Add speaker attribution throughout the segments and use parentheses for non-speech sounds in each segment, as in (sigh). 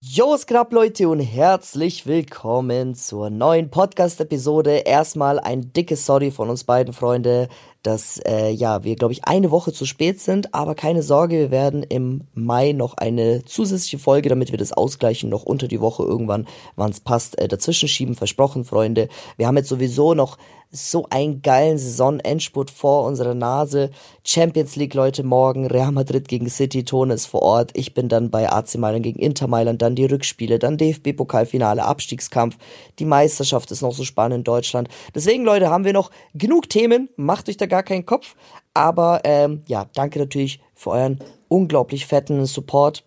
Speaker 1: Jo, es geht ab, Leute, und herzlich willkommen zur neuen Podcast-Episode. Erstmal ein dickes Sorry von uns beiden, Freunde dass äh, ja wir glaube ich eine Woche zu spät sind, aber keine Sorge, wir werden im Mai noch eine zusätzliche Folge, damit wir das ausgleichen, noch unter die Woche irgendwann, wann es passt, äh, dazwischen schieben. Versprochen, Freunde. Wir haben jetzt sowieso noch so einen geilen Saisonendspurt vor unserer Nase. Champions League, Leute, morgen. Real Madrid gegen City, Tone ist vor Ort. Ich bin dann bei AC Mailand gegen Inter Mailand, dann die Rückspiele, dann DFB-Pokalfinale, Abstiegskampf. Die Meisterschaft ist noch so spannend in Deutschland. Deswegen, Leute, haben wir noch genug Themen. Macht euch da gar keinen Kopf. Aber ähm, ja, danke natürlich für euren unglaublich fetten Support.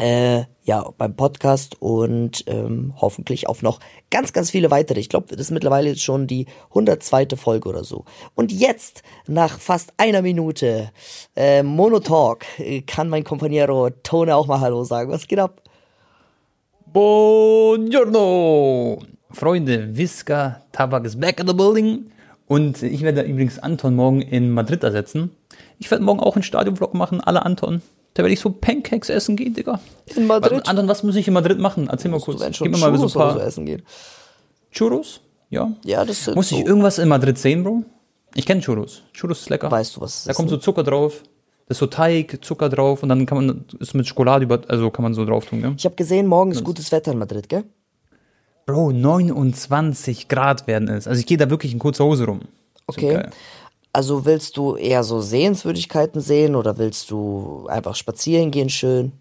Speaker 1: Äh, ja, beim Podcast und ähm, hoffentlich auf noch ganz, ganz viele weitere. Ich glaube, das ist mittlerweile jetzt schon die 102. Folge oder so. Und jetzt, nach fast einer Minute äh, Monotalk, kann mein Kompaniero Tone auch mal Hallo sagen. Was geht ab?
Speaker 2: Buongiorno! Freunde, Visca Tabak is back in the building. Und ich werde übrigens Anton morgen in Madrid ersetzen. Ich werde morgen auch einen Stadionvlog machen, alle Anton. Da werde ich so Pancakes essen gehen, Digga.
Speaker 1: In Madrid?
Speaker 2: Was, Anton, was muss ich in Madrid machen? Erzähl mal kurz.
Speaker 1: Gib mir mal so ein paar so essen gehen.
Speaker 2: Churros? Ja.
Speaker 1: Ja, das
Speaker 2: sind Muss ich irgendwas in Madrid sehen, Bro? Ich kenne Churros. Churros ist lecker.
Speaker 1: Weißt du was?
Speaker 2: Da kommt so Zucker drauf. Das ist so Teig, Zucker drauf und dann kann man ist mit Schokolade über, also kann man so drauf tun, ne?
Speaker 1: Ich habe gesehen, morgen ist gutes Wetter in Madrid, gell?
Speaker 2: Bro, 29 Grad werden es. Also ich gehe da wirklich in kurzer Hose rum.
Speaker 1: Okay. Also willst du eher so Sehenswürdigkeiten sehen oder willst du einfach spazieren gehen schön?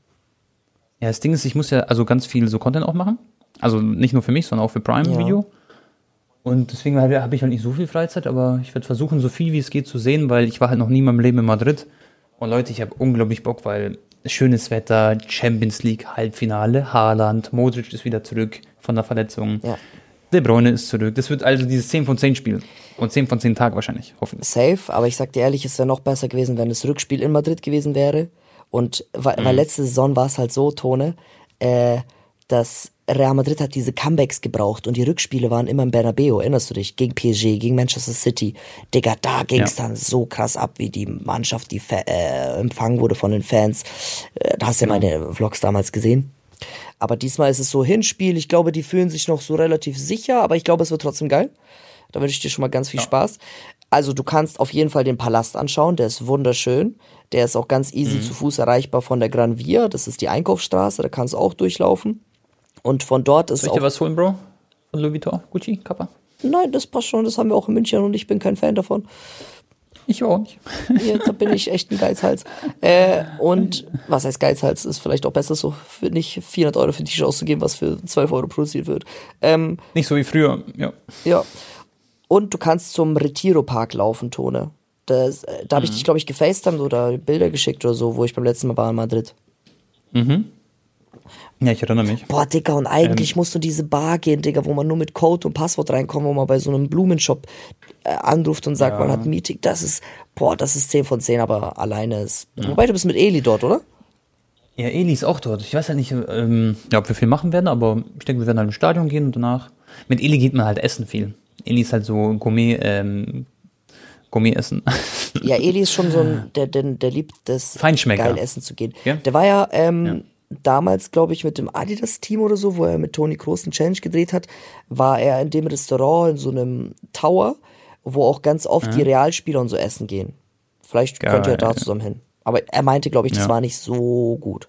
Speaker 2: Ja, das Ding ist, ich muss ja also ganz viel so Content auch machen. Also nicht nur für mich, sondern auch für Prime ja. Video. Und deswegen habe ich halt nicht so viel Freizeit, aber ich werde versuchen, so viel wie es geht zu sehen, weil ich war halt noch nie in meinem Leben in Madrid. Und Leute, ich habe unglaublich Bock, weil schönes Wetter, Champions League Halbfinale, Haaland, Modric ist wieder zurück von der Verletzung. Ja. De Bruyne ist zurück. Das wird also dieses 10 von 10 Spiel. Und 10 von 10 Tagen wahrscheinlich, hoffentlich.
Speaker 1: Safe, aber ich sag dir ehrlich, es wäre noch besser gewesen, wenn das Rückspiel in Madrid gewesen wäre. Und weil, mhm. weil letzte Saison war es halt so, Tone, äh, dass Real Madrid hat diese Comebacks gebraucht und die Rückspiele waren immer im Bernabeu, erinnerst du dich? Gegen PSG, gegen Manchester City. Digga, da ging es ja. dann so krass ab, wie die Mannschaft, die äh, empfangen wurde von den Fans. Äh, da hast du ja meine Vlogs damals gesehen. Aber diesmal ist es so Hinspiel. Ich glaube, die fühlen sich noch so relativ sicher, aber ich glaube, es wird trotzdem geil. Da wünsche ich dir schon mal ganz viel ja. Spaß. Also du kannst auf jeden Fall den Palast anschauen, der ist wunderschön. Der ist auch ganz easy mhm. zu Fuß erreichbar von der Gran Via, das ist die Einkaufsstraße, da kannst du auch durchlaufen. Und von dort ist
Speaker 2: Soll
Speaker 1: ich
Speaker 2: dir was holen, Bro? Von Louis Vuitton, Gucci, Kappa?
Speaker 1: Nein, das passt schon, das haben wir auch in München und ich bin kein Fan davon.
Speaker 2: Ich auch nicht.
Speaker 1: Ja, da bin ich echt ein Geizhals. (laughs) Äh, und was heißt Geizhals? Ist vielleicht auch besser so, für nicht 400 Euro für ein T-Shirt auszugeben, was für 12 Euro produziert wird. Ähm,
Speaker 2: nicht so wie früher, ja.
Speaker 1: Ja. Und du kannst zum Retiro-Park laufen, Tone. Das, äh, da habe ich mhm. dich, glaube ich, gefacetimed oder Bilder geschickt oder so, wo ich beim letzten Mal war in Madrid.
Speaker 2: Mhm. Ja, ich erinnere mich.
Speaker 1: Boah, Digga, und eigentlich ähm, musst du diese Bar gehen, Digga, wo man nur mit Code und Passwort reinkommt, wo man bei so einem Blumenshop äh, anruft und sagt, ja. man hat ein Meeting. Das ist, boah, das ist 10 von 10, aber alleine ist. Ja. Wobei, du bist mit Eli dort, oder?
Speaker 2: Ja, Eli ist auch dort. Ich weiß ja nicht, ähm, ja, ob wir viel machen werden, aber ich denke, wir werden halt ins Stadion gehen und danach. Mit Eli geht man halt essen viel. Eli ist halt so Gourmet, ähm, Gourmet essen. (laughs)
Speaker 1: Ja, Eli ist schon so ein, der, der, der liebt das
Speaker 2: Feinschmecker.
Speaker 1: geil essen zu gehen. Ja? Der war ja, ähm, ja damals, glaube ich, mit dem Adidas-Team oder so, wo er mit Toni Kroos einen Challenge gedreht hat, war er in dem Restaurant in so einem Tower, wo auch ganz oft ja. die Realspieler und so essen gehen. Vielleicht Geil, könnt ihr da zusammen hin. Aber er meinte, glaube ich, das war nicht so gut.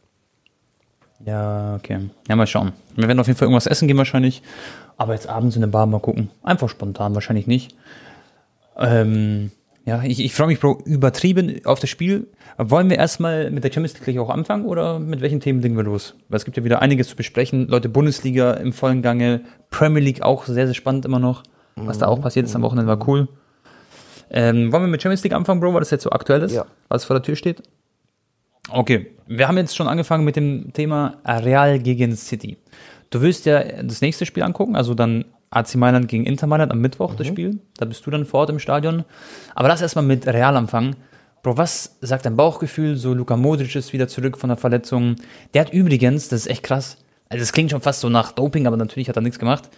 Speaker 2: Ja, okay. Ja, mal schauen. Wir werden auf jeden Fall irgendwas essen gehen wahrscheinlich. Aber jetzt abends in der Bar mal gucken. Einfach spontan, wahrscheinlich nicht. Ähm, ja, ich, ich freue mich, Bro, übertrieben auf das Spiel. Wollen wir erstmal mit der Champions League gleich auch anfangen oder mit welchen Themen legen wir los? Weil es gibt ja wieder einiges zu besprechen. Leute, Bundesliga im vollen Gange, Premier League auch sehr, sehr spannend immer noch. Was da auch passiert ist am Wochenende war cool. Ähm, wollen wir mit Champions League anfangen, Bro, weil das jetzt so aktuell ist, ja. was vor der Tür steht? Okay, wir haben jetzt schon angefangen mit dem Thema Real gegen City. Du willst ja das nächste Spiel angucken, also dann AC Mailand gegen Inter Mailand am Mittwoch mhm. das Spiel. Da bist du dann vor Ort im Stadion. Aber lass erstmal mit Real anfangen. Bro, was sagt dein Bauchgefühl? So, Luka Modric ist wieder zurück von der Verletzung. Der hat übrigens, das ist echt krass, also es klingt schon fast so nach Doping, aber natürlich hat er nichts gemacht.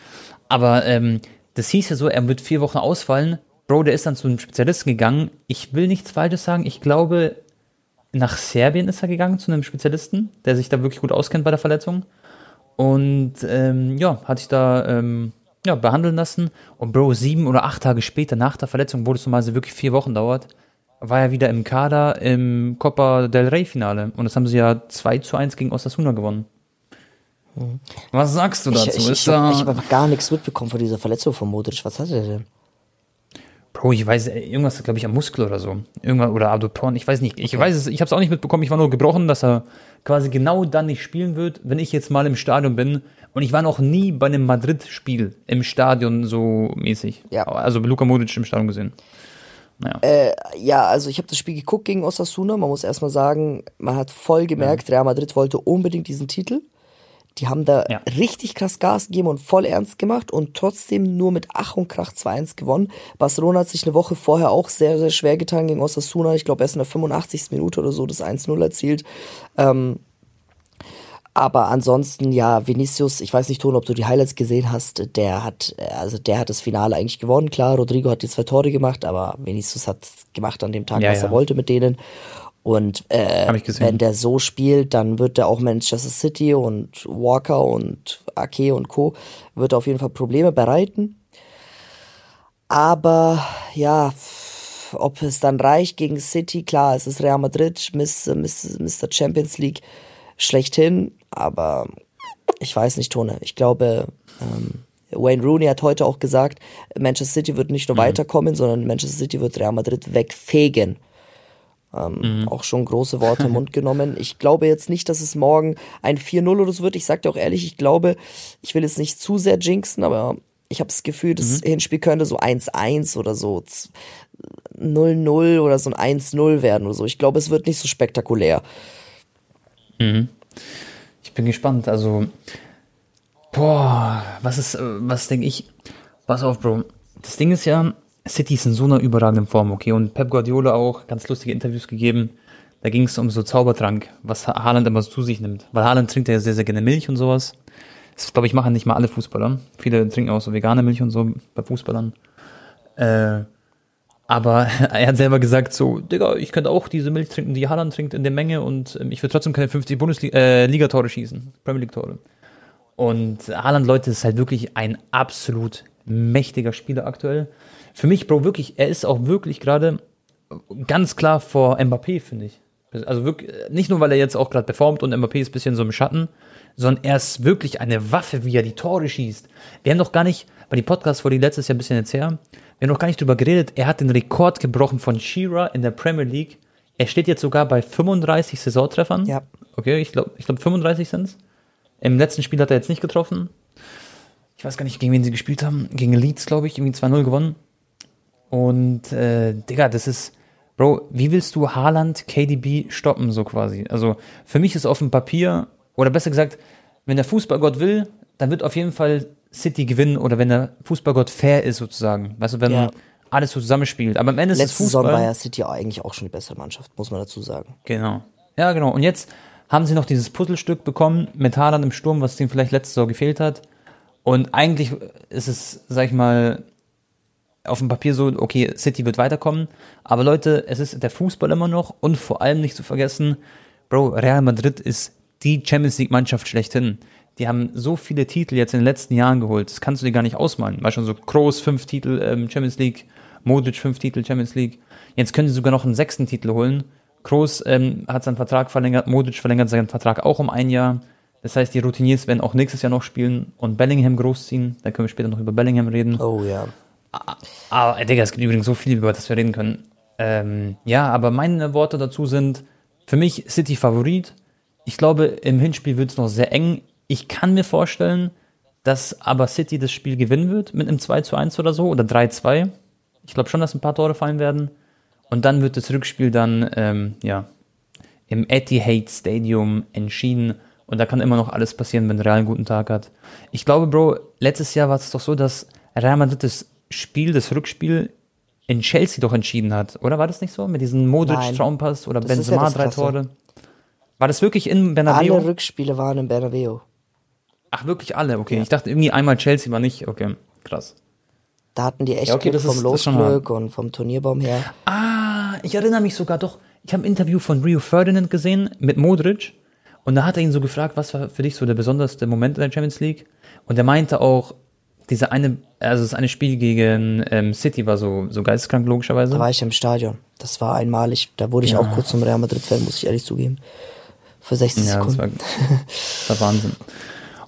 Speaker 2: Aber ähm, das hieß ja so, er wird vier Wochen ausfallen. Bro, der ist dann zu einem Spezialisten gegangen. Ich will nichts Falsches sagen. Ich glaube, nach Serbien ist er gegangen zu einem Spezialisten, der sich da wirklich gut auskennt bei der Verletzung. Und ähm, ja, hat sich da ähm, ja, behandeln lassen. Und Bro, sieben oder acht Tage später, nach der Verletzung, wo es normalerweise wirklich vier Wochen dauert, war er wieder im Kader im Copa del Rey Finale. Und das haben sie ja 2 zu 1 gegen Osasuna gewonnen.
Speaker 1: Mhm.
Speaker 2: Was sagst du dazu?
Speaker 1: Ich, ich, ich habe hab gar nichts mitbekommen von dieser Verletzung von Modric. Was hat er denn?
Speaker 2: Bro, ich weiß, irgendwas, glaube ich, am Muskel oder so. Irgendwann, oder Adduktoren, ich weiß nicht. Ich okay. weiß es, ich habe es auch nicht mitbekommen. Ich war nur gebrochen, dass er quasi genau dann nicht spielen wird, wenn ich jetzt mal im Stadion bin. Und ich war noch nie bei einem Madrid-Spiel im Stadion so mäßig. Ja. Also Luka Modric im Stadion gesehen.
Speaker 1: Naja. Äh, ja, also ich habe das Spiel geguckt gegen Osasuna. Man muss erstmal sagen, man hat voll gemerkt, ja. Real Madrid wollte unbedingt diesen Titel. Die haben da ja. richtig krass Gas gegeben und voll ernst gemacht und trotzdem nur mit Ach und Krach 2-1 gewonnen. Barcelona hat sich eine Woche vorher auch sehr, sehr schwer getan gegen Osasuna. Ich glaube, erst in der 85. Minute oder so das 1-0 erzielt. Ähm, aber ansonsten, ja, Vinicius, ich weiß nicht, Ton, ob du die Highlights gesehen hast, der hat, also der hat das Finale eigentlich gewonnen. Klar, Rodrigo hat die zwei Tore gemacht, aber Vinicius hat gemacht an dem Tag, ja, was ja. er wollte mit denen. Und äh, wenn der so spielt, dann wird er auch Manchester City und Walker und Ake und Co. wird auf jeden Fall Probleme bereiten. Aber ja, ob es dann reicht gegen City, klar, es ist Real Madrid, Mr. Champions League schlechthin, aber ich weiß nicht, Tone. Ich glaube, ähm, Wayne Rooney hat heute auch gesagt, Manchester City wird nicht nur mhm. weiterkommen, sondern Manchester City wird Real Madrid wegfegen. Ähm, mhm. Auch schon große Worte im (laughs) Mund genommen. Ich glaube jetzt nicht, dass es morgen ein 4-0 oder so wird. Ich sag dir auch ehrlich, ich glaube, ich will jetzt nicht zu sehr jinxen, aber ich habe das Gefühl, das mhm. Hinspiel könnte so 1-1 oder so 0-0 oder so ein 1-0 werden oder so. Ich glaube, es wird nicht so spektakulär.
Speaker 2: Mhm. Ich bin gespannt. Also, boah, was ist, was denke ich? Pass auf, Bro. Das Ding ist ja, City ist in so einer überragenden Form, okay? Und Pep Guardiola auch ganz lustige Interviews gegeben. Da ging es um so Zaubertrank, was Haaland immer zu sich nimmt. Weil Haaland trinkt ja sehr, sehr gerne Milch und sowas. Das, glaube ich, machen nicht mal alle Fußballer. Viele trinken auch so vegane Milch und so bei Fußballern. Äh, aber (laughs) er hat selber gesagt so, Digga, ich könnte auch diese Milch trinken, die Haaland trinkt in der Menge und ähm, ich würde trotzdem keine 50 Bundesliga-Tore äh, schießen, Premier League-Tore. Und Haaland, Leute, ist halt wirklich ein absolut mächtiger Spieler aktuell für mich, Bro, wirklich, er ist auch wirklich gerade ganz klar vor Mbappé, finde ich. Also wirklich, nicht nur, weil er jetzt auch gerade performt und Mbappé ist ein bisschen so im Schatten, sondern er ist wirklich eine Waffe, wie er die Tore schießt. Wir haben doch gar nicht, bei die Podcast vor die letztes Jahr ein bisschen jetzt her, wir haben noch gar nicht drüber geredet, er hat den Rekord gebrochen von Shearer in der Premier League. Er steht jetzt sogar bei 35 Saisontreffern. Ja. Okay, ich glaube, ich glaub 35 sind es. Im letzten Spiel hat er jetzt nicht getroffen. Ich weiß gar nicht, gegen wen sie gespielt haben. Gegen Leeds, glaube ich, irgendwie 2-0 gewonnen. Und äh, Digga, das ist, Bro, wie willst du Haaland KDB stoppen, so quasi? Also für mich ist auf dem Papier, oder besser gesagt, wenn der Fußballgott will, dann wird auf jeden Fall City gewinnen oder wenn der Fußballgott fair ist, sozusagen. Weißt du, wenn ja. alles so zusammenspielt. Aber am Ende ist
Speaker 1: Letzte
Speaker 2: es Fußball.
Speaker 1: Saison war ja City eigentlich auch schon die bessere Mannschaft, muss man dazu sagen.
Speaker 2: Genau. Ja, genau. Und jetzt haben sie noch dieses Puzzlestück bekommen mit Haaland im Sturm, was ihnen vielleicht letzte Saison gefehlt hat. Und eigentlich ist es, sag ich mal, auf dem Papier so, okay, City wird weiterkommen. Aber Leute, es ist der Fußball immer noch und vor allem nicht zu vergessen, Bro, Real Madrid ist die Champions League Mannschaft schlechthin. Die haben so viele Titel jetzt in den letzten Jahren geholt. Das kannst du dir gar nicht ausmalen. Schon so Kroos fünf Titel ähm, Champions League, Modric fünf Titel Champions League. Jetzt können sie sogar noch einen sechsten Titel holen. Kroos ähm, hat seinen Vertrag verlängert, Modric verlängert seinen Vertrag auch um ein Jahr. Das heißt, die Routiniers werden auch nächstes Jahr noch spielen und Bellingham großziehen. Da können wir später noch über Bellingham reden.
Speaker 1: Oh ja.
Speaker 2: Aber, ah, Digga, es gibt übrigens so viel, über das wir reden können. Ähm, ja, aber meine Worte dazu sind, für mich City Favorit. Ich glaube, im Hinspiel wird es noch sehr eng. Ich kann mir vorstellen, dass aber City das Spiel gewinnen wird mit einem 2 zu 1 oder so oder 3-2. Ich glaube schon, dass ein paar Tore fallen werden. Und dann wird das Rückspiel dann, ähm, ja, im Etihad Stadium entschieden und da kann immer noch alles passieren, wenn Real einen guten Tag hat. Ich glaube, Bro, letztes Jahr war es doch so, dass Real Madrid das Spiel, das Rückspiel in Chelsea doch entschieden hat, oder war das nicht so? Mit diesem Modric-Traumpass oder
Speaker 1: Das
Speaker 2: Benzema
Speaker 1: ja
Speaker 2: drei. Tore? War das wirklich in Bernabeu?
Speaker 1: Alle Rückspiele waren im Bernabeu.
Speaker 2: Ach, wirklich alle? Okay, ich dachte irgendwie einmal Chelsea war nicht. Okay, krass.
Speaker 1: Da hatten die echt
Speaker 2: Ja, okay,
Speaker 1: Glück vom Losglück und vom Turnierbaum her.
Speaker 2: Ah, ich erinnere mich sogar doch. Ich habe ein Interview von Rio Ferdinand gesehen mit Modric und da hat er ihn so gefragt, was war für dich so der besonderste Moment in der Champions League? Und er meinte auch, diese eine, also das eine Spiel gegen ähm, City war so, so geisteskrank logischerweise.
Speaker 1: Da war ich im Stadion. Das war einmalig. Da wurde ich auch kurz zum Real Madrid-Fan, muss ich ehrlich zugeben. Für 60
Speaker 2: Ja, das
Speaker 1: Sekunden.
Speaker 2: war, (laughs) das war Wahnsinn.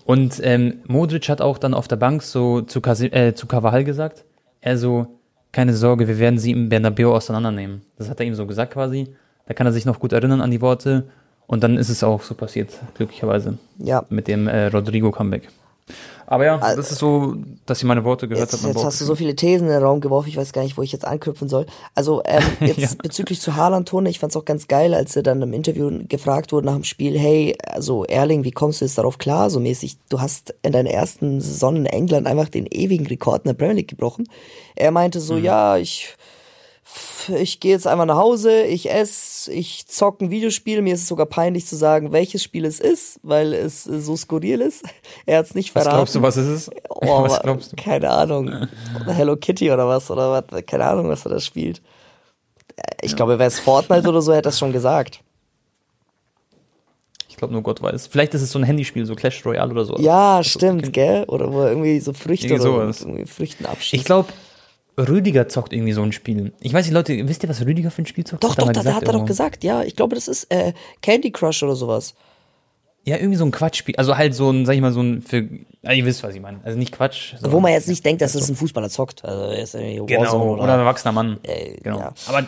Speaker 2: Und ähm, Modric hat auch dann auf der Bank so zu, Kasi äh, zu Carvajal gesagt, er so, keine Sorge, wir werden sie im Bernabeu auseinandernehmen. Das hat er ihm so gesagt quasi. Da kann er sich noch gut erinnern an die Worte. Und dann ist es auch so passiert, glücklicherweise,
Speaker 1: Ja.
Speaker 2: mit dem äh, Rodrigo-Comeback. Aber ja, das ist so, dass ich meine Worte gehört
Speaker 1: Jetzt,
Speaker 2: habe.
Speaker 1: jetzt hast du so viele Thesen in den Raum geworfen, ich weiß gar nicht, wo ich jetzt anknüpfen soll. Also ähm, (laughs) jetzt
Speaker 2: Ja.
Speaker 1: bezüglich zu Haaland, Tone, ich fand's auch ganz geil, als er dann im Interview gefragt wurde nach dem Spiel, hey, also Erling, wie kommst du jetzt darauf klar, so mäßig, du hast in deiner ersten Saison in England einfach den ewigen Rekord in der Premier League gebrochen. Er meinte
Speaker 2: Mhm.
Speaker 1: so, ja, ich ich gehe jetzt einfach nach Hause, ich esse, ich zocke ein Videospiel. Mir ist es sogar peinlich zu sagen, welches Spiel es ist, weil es so skurril ist. (laughs) Er hat es nicht
Speaker 2: was
Speaker 1: verraten.
Speaker 2: glaubst du, was ist es?
Speaker 1: Oh,
Speaker 2: was
Speaker 1: wa-
Speaker 2: glaubst du?
Speaker 1: Keine Ahnung. Hello Kitty oder was? Oder was? Keine Ahnung, was er da spielt. Ich glaube, wäre es Fortnite oder so, hätte er es schon gesagt.
Speaker 2: Ich glaube nur Gott weiß. Vielleicht ist es so ein Handyspiel, so Clash Royale oder so.
Speaker 1: Ja,
Speaker 2: Das ist
Speaker 1: stimmt, gell? Oder wo er irgendwie so Früchte
Speaker 2: Irgendwie
Speaker 1: oder
Speaker 2: sowas.
Speaker 1: irgendwie Früchten abschießt.
Speaker 2: Ich glaube, Rüdiger zockt irgendwie so ein Spiel. Ich weiß nicht, Leute, wisst ihr, was Rüdiger für ein Spiel zockt?
Speaker 1: Doch,
Speaker 2: Hat
Speaker 1: doch, da, hat er doch gesagt, ja. Ich glaube, das ist äh, Candy Crush oder sowas.
Speaker 2: Ja, irgendwie so ein Quatschspiel. Also halt so ein, sag ich mal, so ein für. Ja, ihr wisst, was ich meine. Also nicht Quatsch. sondern-
Speaker 1: Wo man jetzt nicht denkt, dass es ein Fußballer zockt. Also, er ist irgendwie Warzone
Speaker 2: Genau,
Speaker 1: oder,
Speaker 2: oder, ein erwachsener Mann.
Speaker 1: Äh,
Speaker 2: genau.
Speaker 1: ja.
Speaker 2: Aber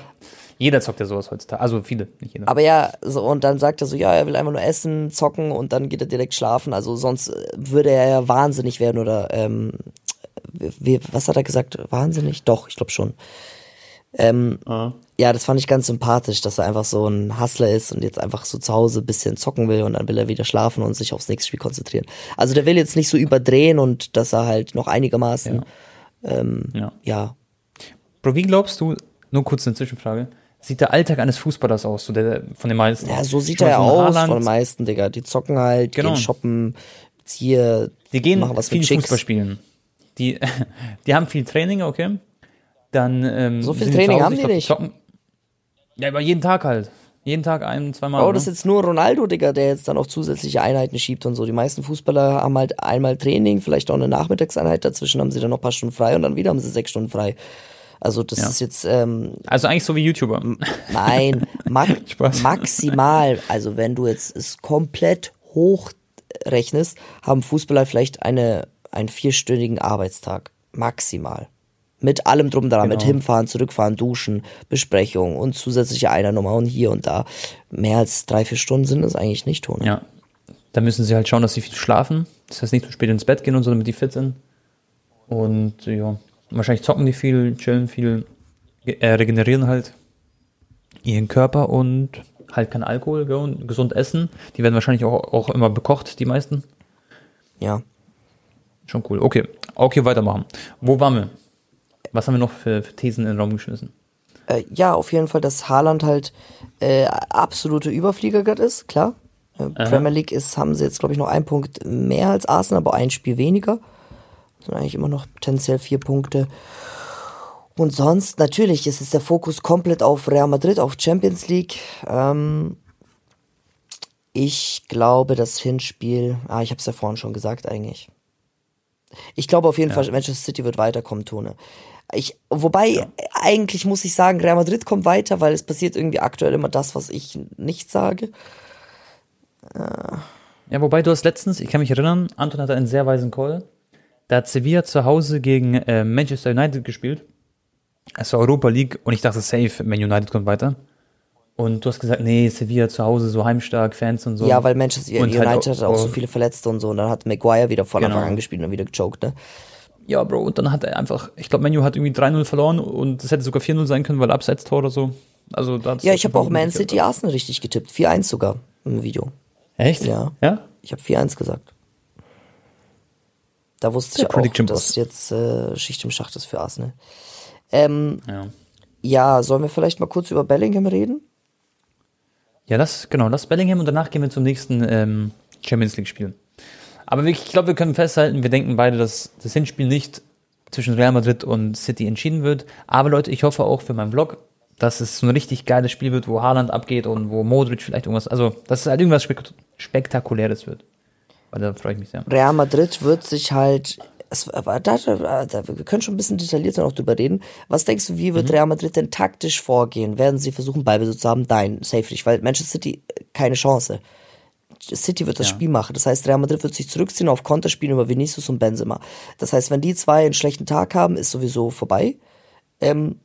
Speaker 2: jeder zockt ja sowas heutzutage. Also viele, nicht jeder.
Speaker 1: Aber ja, so, und dann sagt er so, ja, er will einfach nur essen, zocken und dann geht er direkt schlafen. Also sonst würde er ja wahnsinnig werden oder ähm, wie, was hat er gesagt? Wahnsinnig? Doch, ich glaube schon. Ähm,
Speaker 2: Ah.
Speaker 1: Ja, das fand ich ganz sympathisch, dass er einfach so ein Hustler ist und jetzt einfach so zu Hause ein bisschen zocken will und dann will er wieder schlafen und sich aufs nächste Spiel konzentrieren. Also der will jetzt nicht so überdrehen und dass er halt noch einigermaßen,
Speaker 2: ja.
Speaker 1: ja,
Speaker 2: Bro, wie glaubst du, nur kurz eine Zwischenfrage, sieht der Alltag eines Fußballers aus, so der von den meisten?
Speaker 1: ja, so sieht
Speaker 2: Schon
Speaker 1: er ja aus
Speaker 2: Haaland,
Speaker 1: von den meisten, Digga. Die zocken halt,
Speaker 2: Genau.
Speaker 1: gehen shoppen, hier,
Speaker 2: Die gehen
Speaker 1: machen was
Speaker 2: viel
Speaker 1: mit.
Speaker 2: Fußball spielen. Die, (laughs) die haben viel Training, okay. Dann, ähm,
Speaker 1: So viel Training
Speaker 2: Hause,
Speaker 1: haben die
Speaker 2: glaub,
Speaker 1: nicht.
Speaker 2: Zocken. Ja, aber jeden Tag halt. Jeden Tag ein, zweimal.
Speaker 1: Oh, das ist jetzt nur Ronaldo, Digga, der jetzt dann auch zusätzliche Einheiten schiebt und so. Die meisten Fußballer haben halt einmal Training, vielleicht auch eine Nachmittagseinheit, dazwischen haben sie dann noch ein paar Stunden frei und dann wieder haben sie sechs Stunden frei. Also das
Speaker 2: Ja.
Speaker 1: ist jetzt, ähm,
Speaker 2: also eigentlich so wie YouTuber.
Speaker 1: nein, ma (laughs) maximal, also wenn du jetzt es komplett hochrechnest, haben Fußballer vielleicht eine, einen vierstündigen Arbeitstag. Maximal. Mit allem drum und dran, mit
Speaker 2: Genau.
Speaker 1: hinfahren, zurückfahren, duschen, Besprechung und zusätzliche Einernummer und hier und da. Mehr als drei, vier Stunden sind es eigentlich nicht, Tone.
Speaker 2: Ja. Da müssen sie halt schauen, dass sie viel schlafen. Das heißt nicht zu spät ins Bett gehen und so, damit die fit sind. Und ja, wahrscheinlich zocken die viel, chillen viel, äh, regenerieren halt ihren Körper und halt kein Alkohol, gesund essen. Die werden wahrscheinlich auch, auch immer bekocht, die meisten.
Speaker 1: Ja.
Speaker 2: Schon cool. Okay, okay, weitermachen. Wo waren wir? Was haben wir noch für, für Thesen in den Raum geschmissen?
Speaker 1: Äh, ja, auf jeden Fall, dass Haaland halt äh, absolute Überflieger gerade ist, klar. Äh, Premier League ist, haben sie jetzt, glaube ich, noch einen Punkt mehr als Arsenal, aber ein Spiel weniger. Das sind eigentlich immer noch potenziell vier Punkte. Und sonst, natürlich, ist es der Fokus komplett auf Real Madrid, auf Champions League. Ähm, ich glaube, das Hinspiel, ah, ich habe es ja vorhin schon gesagt eigentlich. Ich glaube auf jeden Fall, Manchester City wird weiterkommen, Tone. Ich, wobei, eigentlich muss ich sagen, Real Madrid kommt weiter, weil es passiert irgendwie aktuell immer das, was ich nicht sage.
Speaker 2: Ja, wobei du hast letztens, ich kann mich erinnern, Anton hatte einen sehr weisen Call. Da hat Sevilla zu Hause gegen äh, Manchester United gespielt. Es war Europa League und ich dachte, safe, Man United kommt weiter. Und du hast gesagt, nee, Sevilla zu Hause, so heimstark, Fans und so.
Speaker 1: Ja, weil Manchester
Speaker 2: Und
Speaker 1: United
Speaker 2: halt
Speaker 1: hat auch
Speaker 2: auch-
Speaker 1: so viele Verletzte und so. Und dann hat Maguire wieder von
Speaker 2: Genau.
Speaker 1: Anfang an gespielt und wieder gechoked, ne?
Speaker 2: Ja, Bro, und dann hat er einfach, ich glaube, Menu hat irgendwie 3-0 verloren und es hätte sogar 4-0 sein können, weil Abseits-Tor oder so. Also da
Speaker 1: Ja, ich habe auch Man City Arsenal richtig getippt. 4-1 sogar im Video.
Speaker 2: Echt?
Speaker 1: Ja.
Speaker 2: Ja?
Speaker 1: Ich habe 4-1 gesagt. Da wusste
Speaker 2: Der
Speaker 1: ich auch,
Speaker 2: Prediction
Speaker 1: dass
Speaker 2: Boss.
Speaker 1: jetzt äh, Schicht im Schacht ist für Arsenal. Ähm,
Speaker 2: Ja.
Speaker 1: ja, sollen wir vielleicht mal kurz über Bellingham reden?
Speaker 2: Ja, das, genau, das Bellingham und danach gehen wir zum nächsten ähm, Champions League-Spiel. Aber ich glaube, wir können festhalten, wir denken beide, dass das Hinspiel nicht zwischen Real Madrid und City entschieden wird. Aber Leute, ich hoffe auch für meinen Vlog, dass es so ein richtig geiles Spiel wird, wo Haaland abgeht und wo Modric vielleicht irgendwas, also dass es halt irgendwas Spek Spektakuläres wird. Weil da freue ich mich sehr.
Speaker 1: Real Madrid wird sich halt. Es, da, da, da, wir können schon ein bisschen detaillierter noch drüber reden. Was denkst du, wie wird
Speaker 2: Mhm.
Speaker 1: Real Madrid denn taktisch vorgehen? Werden sie versuchen, Ballbesitz zu haben? Nein, safe nicht, weil Manchester City äh, keine Chance. City wird das
Speaker 2: Ja.
Speaker 1: Spiel machen. Das heißt, Real Madrid wird sich zurückziehen auf Konterspielen über Vinicius und Benzema. Das heißt, wenn die zwei einen schlechten Tag haben, ist sowieso vorbei. Ähm,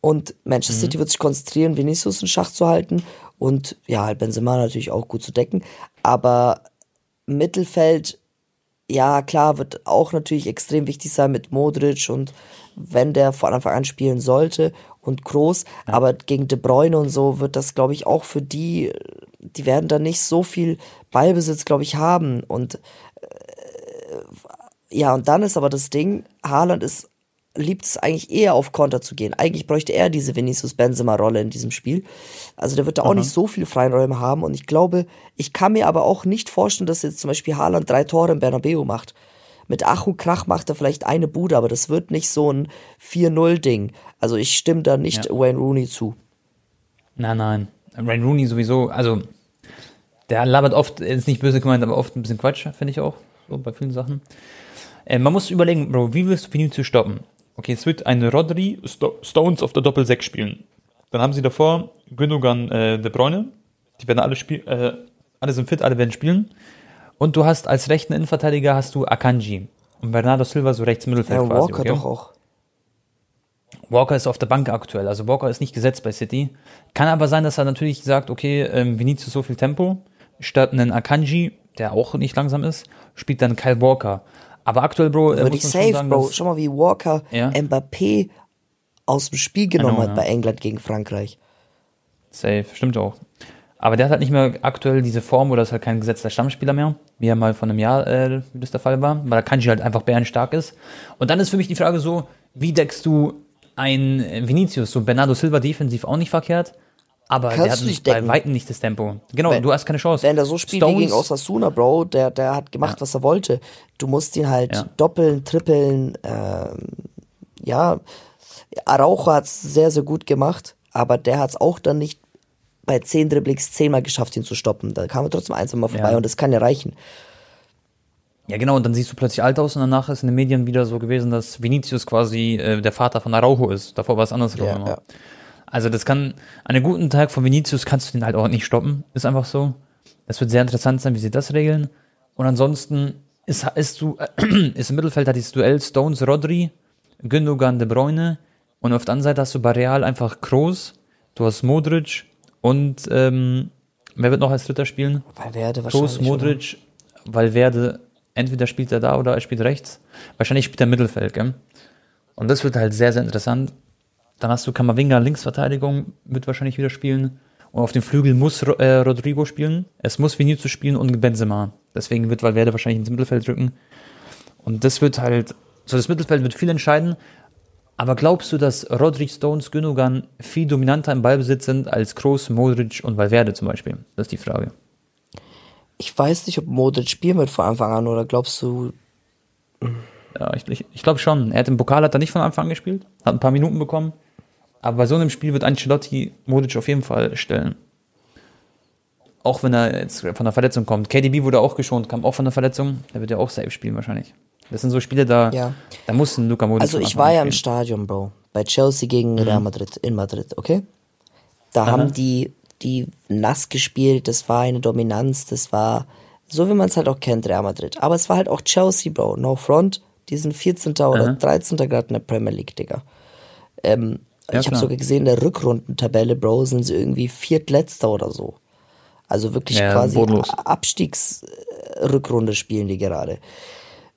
Speaker 1: und Manchester City wird sich konzentrieren, Vinicius in Schach zu halten und ja, halt Benzema natürlich auch gut zu decken. Aber Mittelfeld, ja klar, wird auch natürlich extrem wichtig sein mit Modric und wenn der von Anfang an spielen sollte und Groß, aber gegen De Bruyne und so wird das, glaube ich, auch für die, die werden da nicht so viel Ballbesitz, glaube ich, haben. Und ja, und dann ist aber das Ding, Haaland ist, liebt es eigentlich eher auf Konter zu gehen. Eigentlich bräuchte er diese Vinicius Benzema-Rolle in diesem Spiel. Also der wird da auch nicht so viele Freiräume haben. Und ich glaube, ich kann mir aber auch nicht vorstellen, dass jetzt zum Beispiel Haaland drei Tore im Bernabeu macht. Mit Ach und Krach macht er vielleicht eine Bude, aber das wird nicht so ein 4-0-Ding. Also ich stimme da nicht
Speaker 2: Ja.
Speaker 1: Wayne Rooney zu.
Speaker 2: Nein, nein. Wayne Rooney sowieso, also der labert oft, ist nicht böse gemeint, aber oft ein bisschen Quatsch, finde ich auch, so bei vielen Sachen. Äh, man muss überlegen, Bro, wie willst du Vinicius stoppen? Okay, es wird ein Rodri Sto Stones auf der Doppel-6 spielen. Dann haben sie davor Gündogan äh, De Bruyne. Die werden alle spielen, äh, alle sind fit, alle werden spielen. Und du hast als rechten Innenverteidiger hast du Akanji. Und Bernardo Silva so rechts Mittelfeld
Speaker 1: Ja,
Speaker 2: quasi.
Speaker 1: Walker
Speaker 2: okay?
Speaker 1: doch auch.
Speaker 2: Walker ist auf der Bank aktuell, also Walker ist nicht gesetzt bei City. Kann aber sein, dass er natürlich sagt, okay, ähm, Vinicius so viel Tempo, statt einen Akanji, der auch nicht langsam ist, spielt dann Kyle Walker. Aber aktuell, Bro, äh,
Speaker 1: Würde ich safe,
Speaker 2: sagen,
Speaker 1: Bro. Schau mal, wie Walker
Speaker 2: Ja.
Speaker 1: Mbappé aus dem Spiel genommen
Speaker 2: Genau,
Speaker 1: hat bei England gegen Frankreich.
Speaker 2: Safe, stimmt auch. Aber der hat halt nicht mehr aktuell diese Form oder ist halt kein gesetzter Stammspieler mehr, wie er mal vor einem Jahr, äh, wie das der Fall war, weil Akanji halt einfach bärenstark ist. Und dann ist für mich die Frage so, wie deckst du ein Vinicius, so Bernardo Silva defensiv auch nicht verkehrt, aber
Speaker 1: Kannst
Speaker 2: der hat
Speaker 1: nicht
Speaker 2: bei. Weitem nicht das Tempo. Genau,
Speaker 1: Wenn-
Speaker 2: du hast keine Chance.
Speaker 1: Wenn er so spielt wie
Speaker 2: Stones-
Speaker 1: gegen Osasuna, Bro, der, der hat gemacht,
Speaker 2: Ja.
Speaker 1: was er wollte. Du musst ihn halt
Speaker 2: Ja.
Speaker 1: doppeln, trippeln, ähm, ja. Araujo hat's sehr, sehr gut gemacht, aber der hat's auch dann nicht bei zehn Dribblings zehnmal geschafft, ihn zu stoppen. Da kam er trotzdem ein, zwei Mal vorbei
Speaker 2: Ja.
Speaker 1: und das kann ja reichen.
Speaker 2: Ja, genau, und dann siehst du plötzlich alt aus und danach ist in den Medien wieder so gewesen, dass Vinicius quasi äh, der Vater von Araujo ist. Davor war es andersrum.
Speaker 1: Ja.
Speaker 2: Also das kann, an einem guten Tag von Vinicius kannst du den halt auch nicht stoppen. Ist einfach so. Das wird sehr interessant sein, wie sie das regeln. Und ansonsten ist, ist, du, (clears throat) ist im Mittelfeld hat dieses Duell Stones, Rodri, Gündogan, De Bruyne und auf der anderen Seite hast du bei Real einfach Kroos, du hast Modric und ähm, wer wird noch als Dritter spielen?
Speaker 1: Valverde wahrscheinlich.
Speaker 2: Kroos, Modric, Valverde, entweder spielt er da oder er spielt rechts. Wahrscheinlich spielt er Mittelfeld, gell? Und das wird halt sehr, sehr interessant. Dann hast du Kamavinga Linksverteidigung, wird wahrscheinlich wieder spielen. Und auf dem Flügel muss äh, Rodrigo spielen. Es muss Vinicius spielen und Benzema. Deswegen wird Valverde wahrscheinlich ins Mittelfeld drücken. Und das wird halt, so das Mittelfeld wird viel entscheiden. Aber glaubst du, dass Rodri, Stones, Gündogan viel dominanter im Ballbesitz sind als Kroos, Modric und Valverde zum Beispiel? Das ist die Frage.
Speaker 1: Ich weiß nicht, ob Modric spielen wird von Anfang an oder glaubst du,
Speaker 2: Ja, ich, ich, ich glaube schon. Er hat im Pokal hat er nicht von Anfang an gespielt, hat ein paar Minuten bekommen. Aber bei so einem Spiel wird Ancelotti Modric auf jeden Fall stellen. Auch wenn er jetzt von der Verletzung kommt. KDB wurde auch geschont, kam auch von der Verletzung. Der wird ja auch safe spielen wahrscheinlich. Das sind so Spiele, da,
Speaker 1: Ja.
Speaker 2: da muss ein Luka Modric
Speaker 1: Also ich war ja im. Stadion, Bro. Bei Chelsea gegen
Speaker 2: Mhm.
Speaker 1: Real Madrid in Madrid, okay? Da haben die, die nass gespielt, das war eine Dominanz, das war so wie man es halt auch kennt, Real Madrid. Aber es war halt auch Chelsea, Bro. No front, die sind 14. oder 13. gerade in der Premier League, Digga. Ähm,
Speaker 2: Ja,
Speaker 1: ich habe sogar gesehen, in der Rückrundentabelle, Bro, sind sie irgendwie viertletzter oder so. Also wirklich
Speaker 2: Ja,
Speaker 1: quasi. Abstiegsrückrunde spielen die gerade.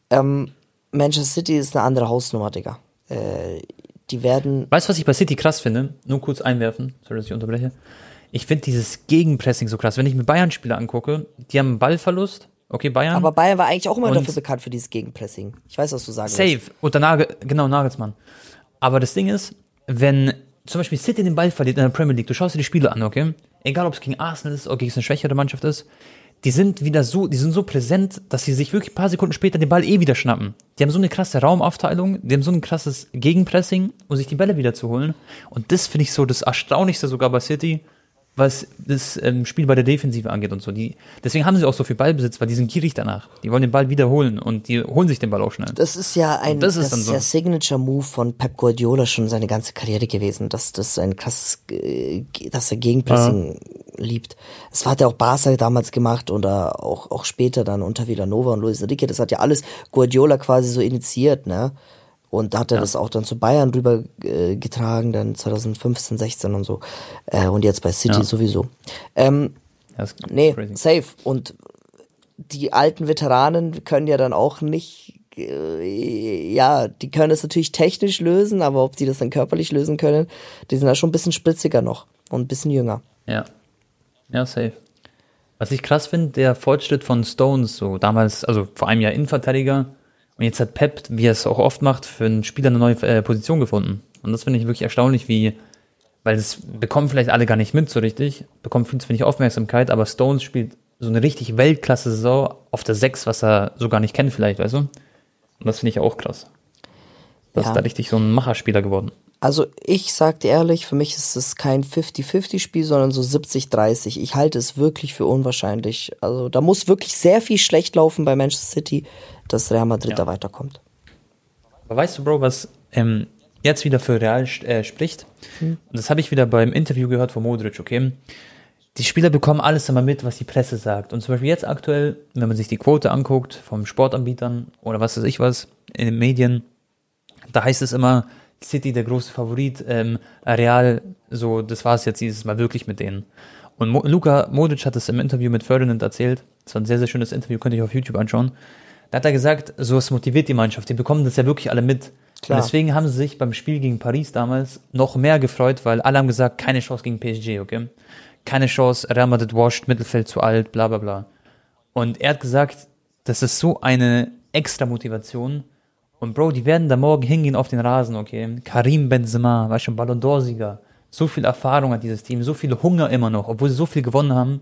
Speaker 1: Ähm, Manchester City ist eine andere Hausnummer, Digga. Äh, die werden.
Speaker 2: Weißt du, was ich bei City krass finde? Nur kurz einwerfen, sorry, dass ich unterbreche. Ich finde dieses Gegenpressing so krass. Wenn ich mir Bayern-Spieler angucke, die haben einen Ballverlust. Okay, Bayern.
Speaker 1: Aber Bayern war eigentlich auch immer dafür bekannt für dieses Gegenpressing. Ich weiß, was du sagen
Speaker 2: Safe. Und der Nagel, genau, Nagelsmann. Aber das Ding ist, wenn zum Beispiel City den Ball verliert in der Premier League, du schaust dir die Spiele an, okay? Egal, ob es gegen Arsenal ist oder gegen eine schwächere Mannschaft ist, die sind wieder so, die sind so präsent, dass sie sich wirklich ein paar Sekunden später den Ball eh wieder schnappen. Die haben so eine krasse Raumaufteilung, die haben so ein krasses Gegenpressing, um sich die Bälle wieder zu holen. Und das finde ich so das Erstaunlichste sogar bei City, was das ähm, Spiel bei der Defensive angeht und so. Die, deswegen haben sie auch so viel Ballbesitz, weil die sind gierig danach. Die wollen den Ball wiederholen und die holen sich den Ball auch schnell.
Speaker 1: Das ist ja ein
Speaker 2: Das
Speaker 1: das
Speaker 2: ist so.
Speaker 1: der Signature Move von Pep Guardiola schon seine ganze Karriere gewesen, dass das ein krasses, äh, dass er Gegenpressing liebt. Das hat ja auch Barca damals gemacht oder auch auch später dann unter Villanova und Luis Enrique. Das hat ja alles Guardiola quasi so initiiert, ne? Und da hat er das auch dann zu Bayern rüber äh, getragen, dann 2015, 16 und so. Äh, und jetzt bei City
Speaker 2: Ja.
Speaker 1: sowieso. Ähm,
Speaker 2: Ja,
Speaker 1: Nee,
Speaker 2: crazy.
Speaker 1: safe. Und die alten Veteranen können ja dann auch nicht, äh, ja, die können es natürlich technisch lösen, aber ob die das dann körperlich lösen können, die sind da schon ein bisschen spritziger noch und ein bisschen jünger.
Speaker 2: Ja. Ja, safe. Was ich krass finde, der Fortschritt von Stones, so damals, also vor einem Jahr Innenverteidiger, und jetzt hat Pep, wie er es auch oft macht, für einen Spieler eine neue äh, Position gefunden. Und das finde ich wirklich erstaunlich, wie, weil das bekommen vielleicht alle gar nicht mit so richtig, bekommen viel zu wenig Aufmerksamkeit, aber Stones spielt so eine richtig Weltklasse-Saison auf der 6, was er so gar nicht kennt vielleicht, weißt du? Und das finde ich auch krass. Das
Speaker 1: Ja.
Speaker 2: ist da richtig so ein Macherspieler geworden.
Speaker 1: Also ich sag dir ehrlich, für mich ist es kein 50-50-Spiel, sondern so 70-30. Ich halte es wirklich für unwahrscheinlich. Also da muss wirklich sehr viel schlecht laufen bei Manchester City, dass Real Madrid
Speaker 2: Ja.
Speaker 1: da weiterkommt.
Speaker 2: Aber weißt du, Bro, was ähm, jetzt wieder für Real äh, spricht? Und das habe ich wieder beim Interview gehört von Modric, okay? Die Spieler bekommen alles immer mit, was die Presse sagt. Und zum Beispiel jetzt aktuell, wenn man sich die Quote anguckt vom Sportanbietern oder was weiß ich was in den Medien, da heißt es immer, City der große Favorit, ähm, Real, so, das war es jetzt dieses Mal wirklich mit denen. Und Mo Luka Modric hat es im Interview mit Ferdinand erzählt. Das war ein sehr, sehr schönes Interview, könnt ihr auf YouTube anschauen. Da hat er gesagt, so es motiviert die Mannschaft, die bekommen das ja wirklich alle mit.
Speaker 1: Klar.
Speaker 2: Und deswegen haben sie sich beim Spiel gegen Paris damals noch mehr gefreut, weil alle haben gesagt, keine Chance gegen PSG, okay? Keine Chance, Real Madrid washed, Mittelfeld zu alt, bla bla bla. Und er hat gesagt, das ist so eine extra Motivation. Und Bro, die werden da morgen hingehen auf den Rasen, okay? Karim Benzema, weißt schon, Ballon d'Or-Sieger. So viel Erfahrung hat dieses Team, so viel Hunger immer noch, obwohl sie so viel gewonnen haben.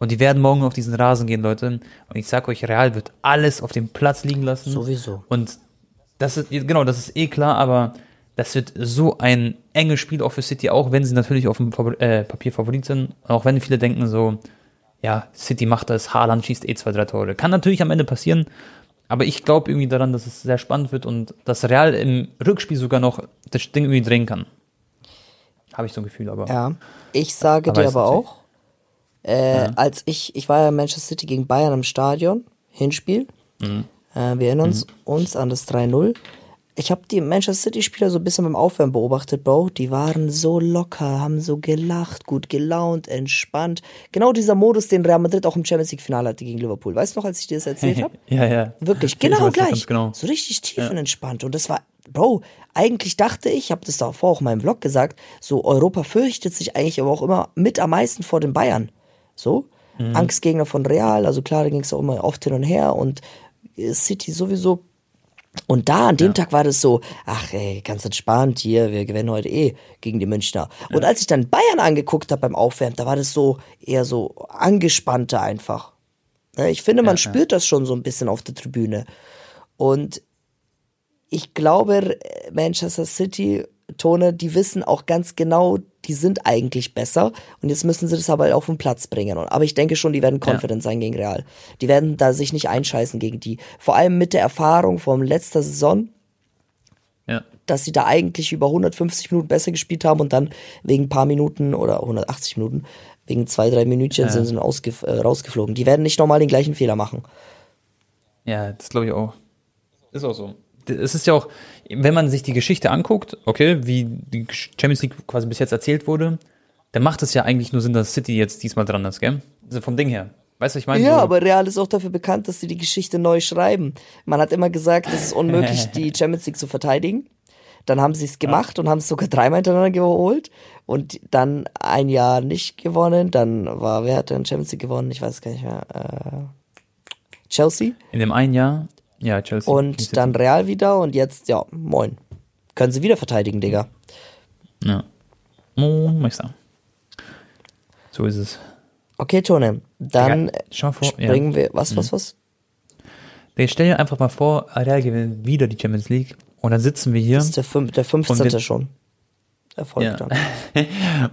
Speaker 2: Und die werden morgen auf diesen Rasen gehen, Leute. Und ich sag euch, Real wird alles auf dem Platz liegen lassen.
Speaker 1: Sowieso.
Speaker 2: Und das ist, genau, das ist eh klar, aber das wird so ein enges Spiel auch für City, auch wenn sie natürlich auf dem Favor äh, Papier Favorit sind. Auch wenn viele denken so, ja, City macht das, Haaland schießt eh zwei, drei Tore. Kann natürlich am Ende passieren, aber ich glaube irgendwie daran, dass es sehr spannend wird und dass Real im Rückspiel sogar noch das Ding irgendwie drehen kann. Habe ich so ein Gefühl, aber.
Speaker 1: Ja. Ich sage dir aber auch, äh, als ich, ich war ja in Manchester City gegen Bayern im Stadion, Hinspiel.
Speaker 2: Mhm.
Speaker 1: Äh, wir erinnern uns, uns an das 3-0. Ich habe die Manchester City-Spieler so ein bisschen beim Aufwärmen beobachtet, Bro. Die waren so locker, haben so gelacht, gut gelaunt, entspannt. Genau dieser Modus, den Real Madrid auch im Champions League-Finale hatte gegen Liverpool. Weißt du noch, als ich dir das erzählt (laughs) habe?
Speaker 2: ja, ja.
Speaker 1: Wirklich,
Speaker 2: Ich
Speaker 1: genau
Speaker 2: weiß
Speaker 1: gleich.
Speaker 2: Genau.
Speaker 1: So richtig tiefenentspannt. Und das war, Bro, eigentlich dachte ich, ich habe das davor auch in meinem Vlog gesagt, so Europa fürchtet sich eigentlich aber auch immer mit am meisten vor den Bayern. So,
Speaker 2: Mhm.
Speaker 1: Angstgegner von Real, also klar, da ging es auch immer oft hin und her und äh, City sowieso. Und da, an dem Tag war das so, ach ey, ganz entspannt hier, wir gewinnen heute eh gegen die Münchner. Und als ich dann Bayern angeguckt habe beim Aufwärmen, da war das so eher so angespannter einfach. Ne, Ich finde, man
Speaker 2: Ja, ja.
Speaker 1: spürt das schon so ein bisschen auf der Tribüne. Und ich glaube, Manchester City, Tone, die wissen auch ganz genau, die sind eigentlich besser. Und jetzt müssen sie das aber auf den Platz bringen. Aber ich denke schon, die werden confident sein gegen Real. Die werden da sich nicht einscheißen gegen die. Vor allem mit der Erfahrung vom letzter Saison,
Speaker 2: Ja.
Speaker 1: dass sie da eigentlich über 150 Minuten besser gespielt haben und dann wegen ein paar Minuten oder 180 Minuten, wegen zwei, drei Minütchen
Speaker 2: Ja.
Speaker 1: sind sie äh, rausgeflogen. Die werden nicht nochmal den gleichen Fehler machen.
Speaker 2: Ja, das glaube ich auch. Ist auch so. Es ist ja auch, wenn man sich die Geschichte anguckt, okay, wie die Champions League quasi bis jetzt erzählt wurde, dann macht es ja eigentlich nur Sinn, dass City jetzt diesmal dran ist, gell? Also vom Ding her. Weißt du, ich meine?
Speaker 1: Ja,
Speaker 2: so,
Speaker 1: aber Real ist auch dafür bekannt, dass sie die Geschichte neu schreiben. Man hat immer gesagt, es ist unmöglich, (laughs) die Champions League zu verteidigen. Dann haben sie es gemacht und haben es sogar dreimal hintereinander geholt und dann ein Jahr nicht gewonnen. Dann war, wer hat denn Champions League gewonnen? Ich weiß gar nicht mehr. Äh, Chelsea.
Speaker 2: In dem einen Jahr, ja, Chelsea.
Speaker 1: Und dann Real wieder und jetzt, ja, moin. Können sie wieder verteidigen, Digga.
Speaker 2: Ja. Moin, Meister. So ist es.
Speaker 1: Okay, Tone, dann
Speaker 2: Digga, schau vor,
Speaker 1: springen
Speaker 2: ja.
Speaker 1: wir. Was, was, was?
Speaker 2: Digga, stell dir einfach mal vor, Real gewinnt wieder die Champions League und dann sitzen wir hier.
Speaker 1: Das ist der, fünf, der 15.
Speaker 2: Und wir-
Speaker 1: schon. Erfolg
Speaker 2: Ja.
Speaker 1: dann. (laughs)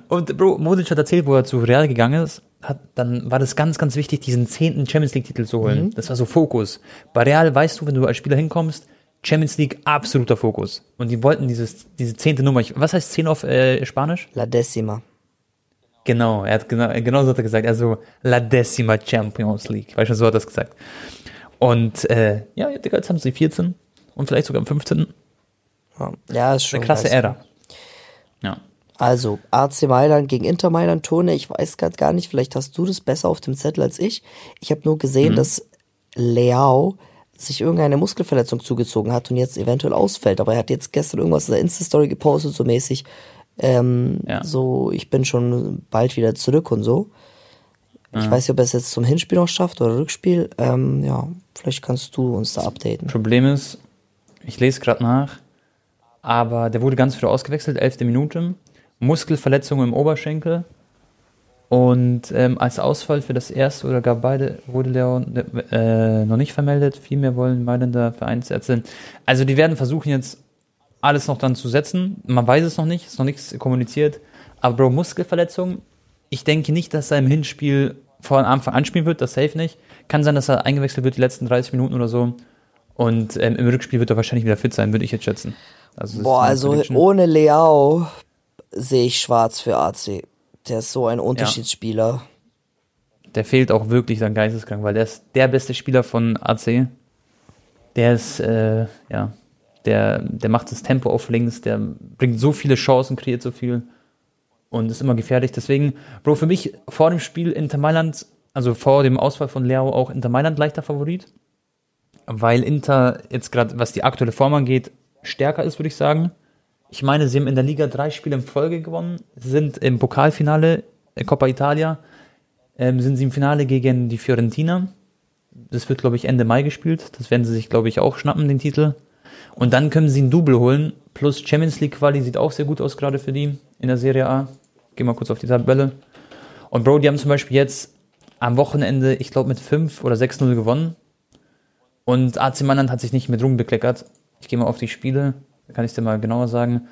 Speaker 2: Und Bro, Modric hat erzählt, wo er zu Real gegangen ist, hat, dann war das ganz, ganz wichtig, diesen zehnten Champions League-Titel zu holen.
Speaker 1: Mhm.
Speaker 2: Das war so Fokus. Bei Real weißt du, wenn du als Spieler hinkommst, Champions League absoluter Fokus. Und die wollten dieses, diese zehnte Nummer. Ich, was heißt zehn auf äh, Spanisch?
Speaker 1: La Decima.
Speaker 2: Genau, er hat genau, genau so hat er gesagt. Also La Decima Champions League. Weißt du, so hat er das gesagt. Und äh, ja, Digga, jetzt haben sie 14 und vielleicht sogar am 15.
Speaker 1: Ja, ist schon
Speaker 2: Eine krasse. Ära. Ja.
Speaker 1: Also, AC Mailand gegen Inter Mailand, Tone, ich weiß gerade gar nicht, vielleicht hast du das besser auf dem Zettel als ich. Ich habe nur
Speaker 2: Mhm.
Speaker 1: gesehen, dass Leao sich irgendeine Muskelverletzung zugezogen hat und jetzt eventuell ausfällt. Aber er hat jetzt gestern irgendwas in der Insta-Story gepostet, so mäßig, ähm,
Speaker 2: Ja.
Speaker 1: so, ich bin schon bald wieder zurück und so. Ich weiß nicht, ob er es jetzt zum Hinspiel noch schafft oder Rückspiel. Ähm, ja, vielleicht kannst du uns da updaten.
Speaker 2: Problem ist, ich lese gerade nach, aber der wurde ganz früh ausgewechselt, elfte Minute. Muskelverletzung im Oberschenkel. Und ähm, als Ausfall für das erste oder gar beide wurde Leon äh, noch nicht vermeldet. Vielmehr wollen Mailänder Vereinsärzte. Also die werden versuchen jetzt alles noch dann zu setzen. Man weiß es noch nicht, ist noch nichts kommuniziert. Aber Bro, Muskelverletzung, ich denke nicht, dass er im Hinspiel von Anfang an spielen wird, das safe nicht. Kann sein, dass er eingewechselt wird die letzten 30 Minuten oder so. Und ähm, im Rückspiel wird er wahrscheinlich wieder fit sein, würde ich jetzt schätzen. Also,
Speaker 1: Boah, also ohne Leao sehe ich schwarz für AC. Der ist so ein Unterschiedsspieler.
Speaker 2: der fehlt auch wirklich dann geisteskrank, weil der ist der beste Spieler von AC. Der ist, äh, ja, der, der macht das Tempo auf links, der bringt so viele Chancen, kreiert so viel und ist immer gefährlich. Deswegen, Bro, für mich vor dem Spiel Inter Mailand, also vor dem Ausfall von Leo auch Inter Mailand leichter Favorit, weil Inter jetzt gerade, was die aktuelle Form angeht, stärker ist, würde ich sagen. Ich meine, sie haben in der Liga drei Spiele in Folge gewonnen, sind im Pokalfinale, äh, Coppa Italia, ähm, sind sie im Finale gegen die Fiorentina. Das wird, glaube ich, Ende Mai gespielt. Das werden sie sich, glaube ich, auch schnappen, den Titel. Und dann können sie ein Double holen. Plus Champions League Quali sieht auch sehr gut aus, gerade für die in der Serie A. Geh mal kurz auf die Tabelle. Und Bro, die haben zum Beispiel jetzt am Wochenende, ich glaube, mit 5 oder 6-0 gewonnen. Und AC Mailand hat sich nicht mit Ruhm bekleckert. Ich gehe mal auf die Spiele, kann ich dir mal genauer sagen.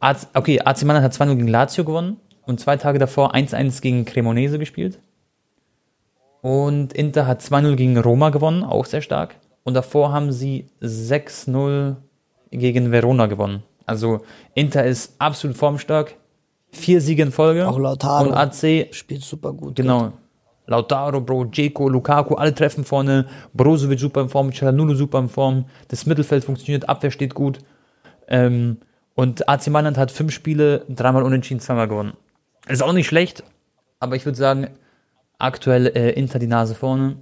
Speaker 2: AC, okay, AC Mailand hat 2-0 gegen Lazio gewonnen und zwei Tage davor 1-1 gegen Cremonese gespielt. Und Inter hat 2-0 gegen Roma gewonnen, auch sehr stark. Und davor haben sie 6-0 gegen Verona gewonnen. Also Inter ist absolut formstark. Vier Siege in Folge.
Speaker 1: Auch Lautaro.
Speaker 2: Und AC
Speaker 1: Spielt super gut.
Speaker 2: Genau. Lautaro, Bro, Dzeko, Lukaku, alle treffen vorne. Brozovic super in Form, Cialanulu super in Form. Das Mittelfeld funktioniert, Abwehr steht gut. Ähm, und AC Mailand hat fünf Spiele, dreimal unentschieden, zweimal gewonnen. Ist auch nicht schlecht, aber ich würde sagen, aktuell äh, Inter die Nase vorne.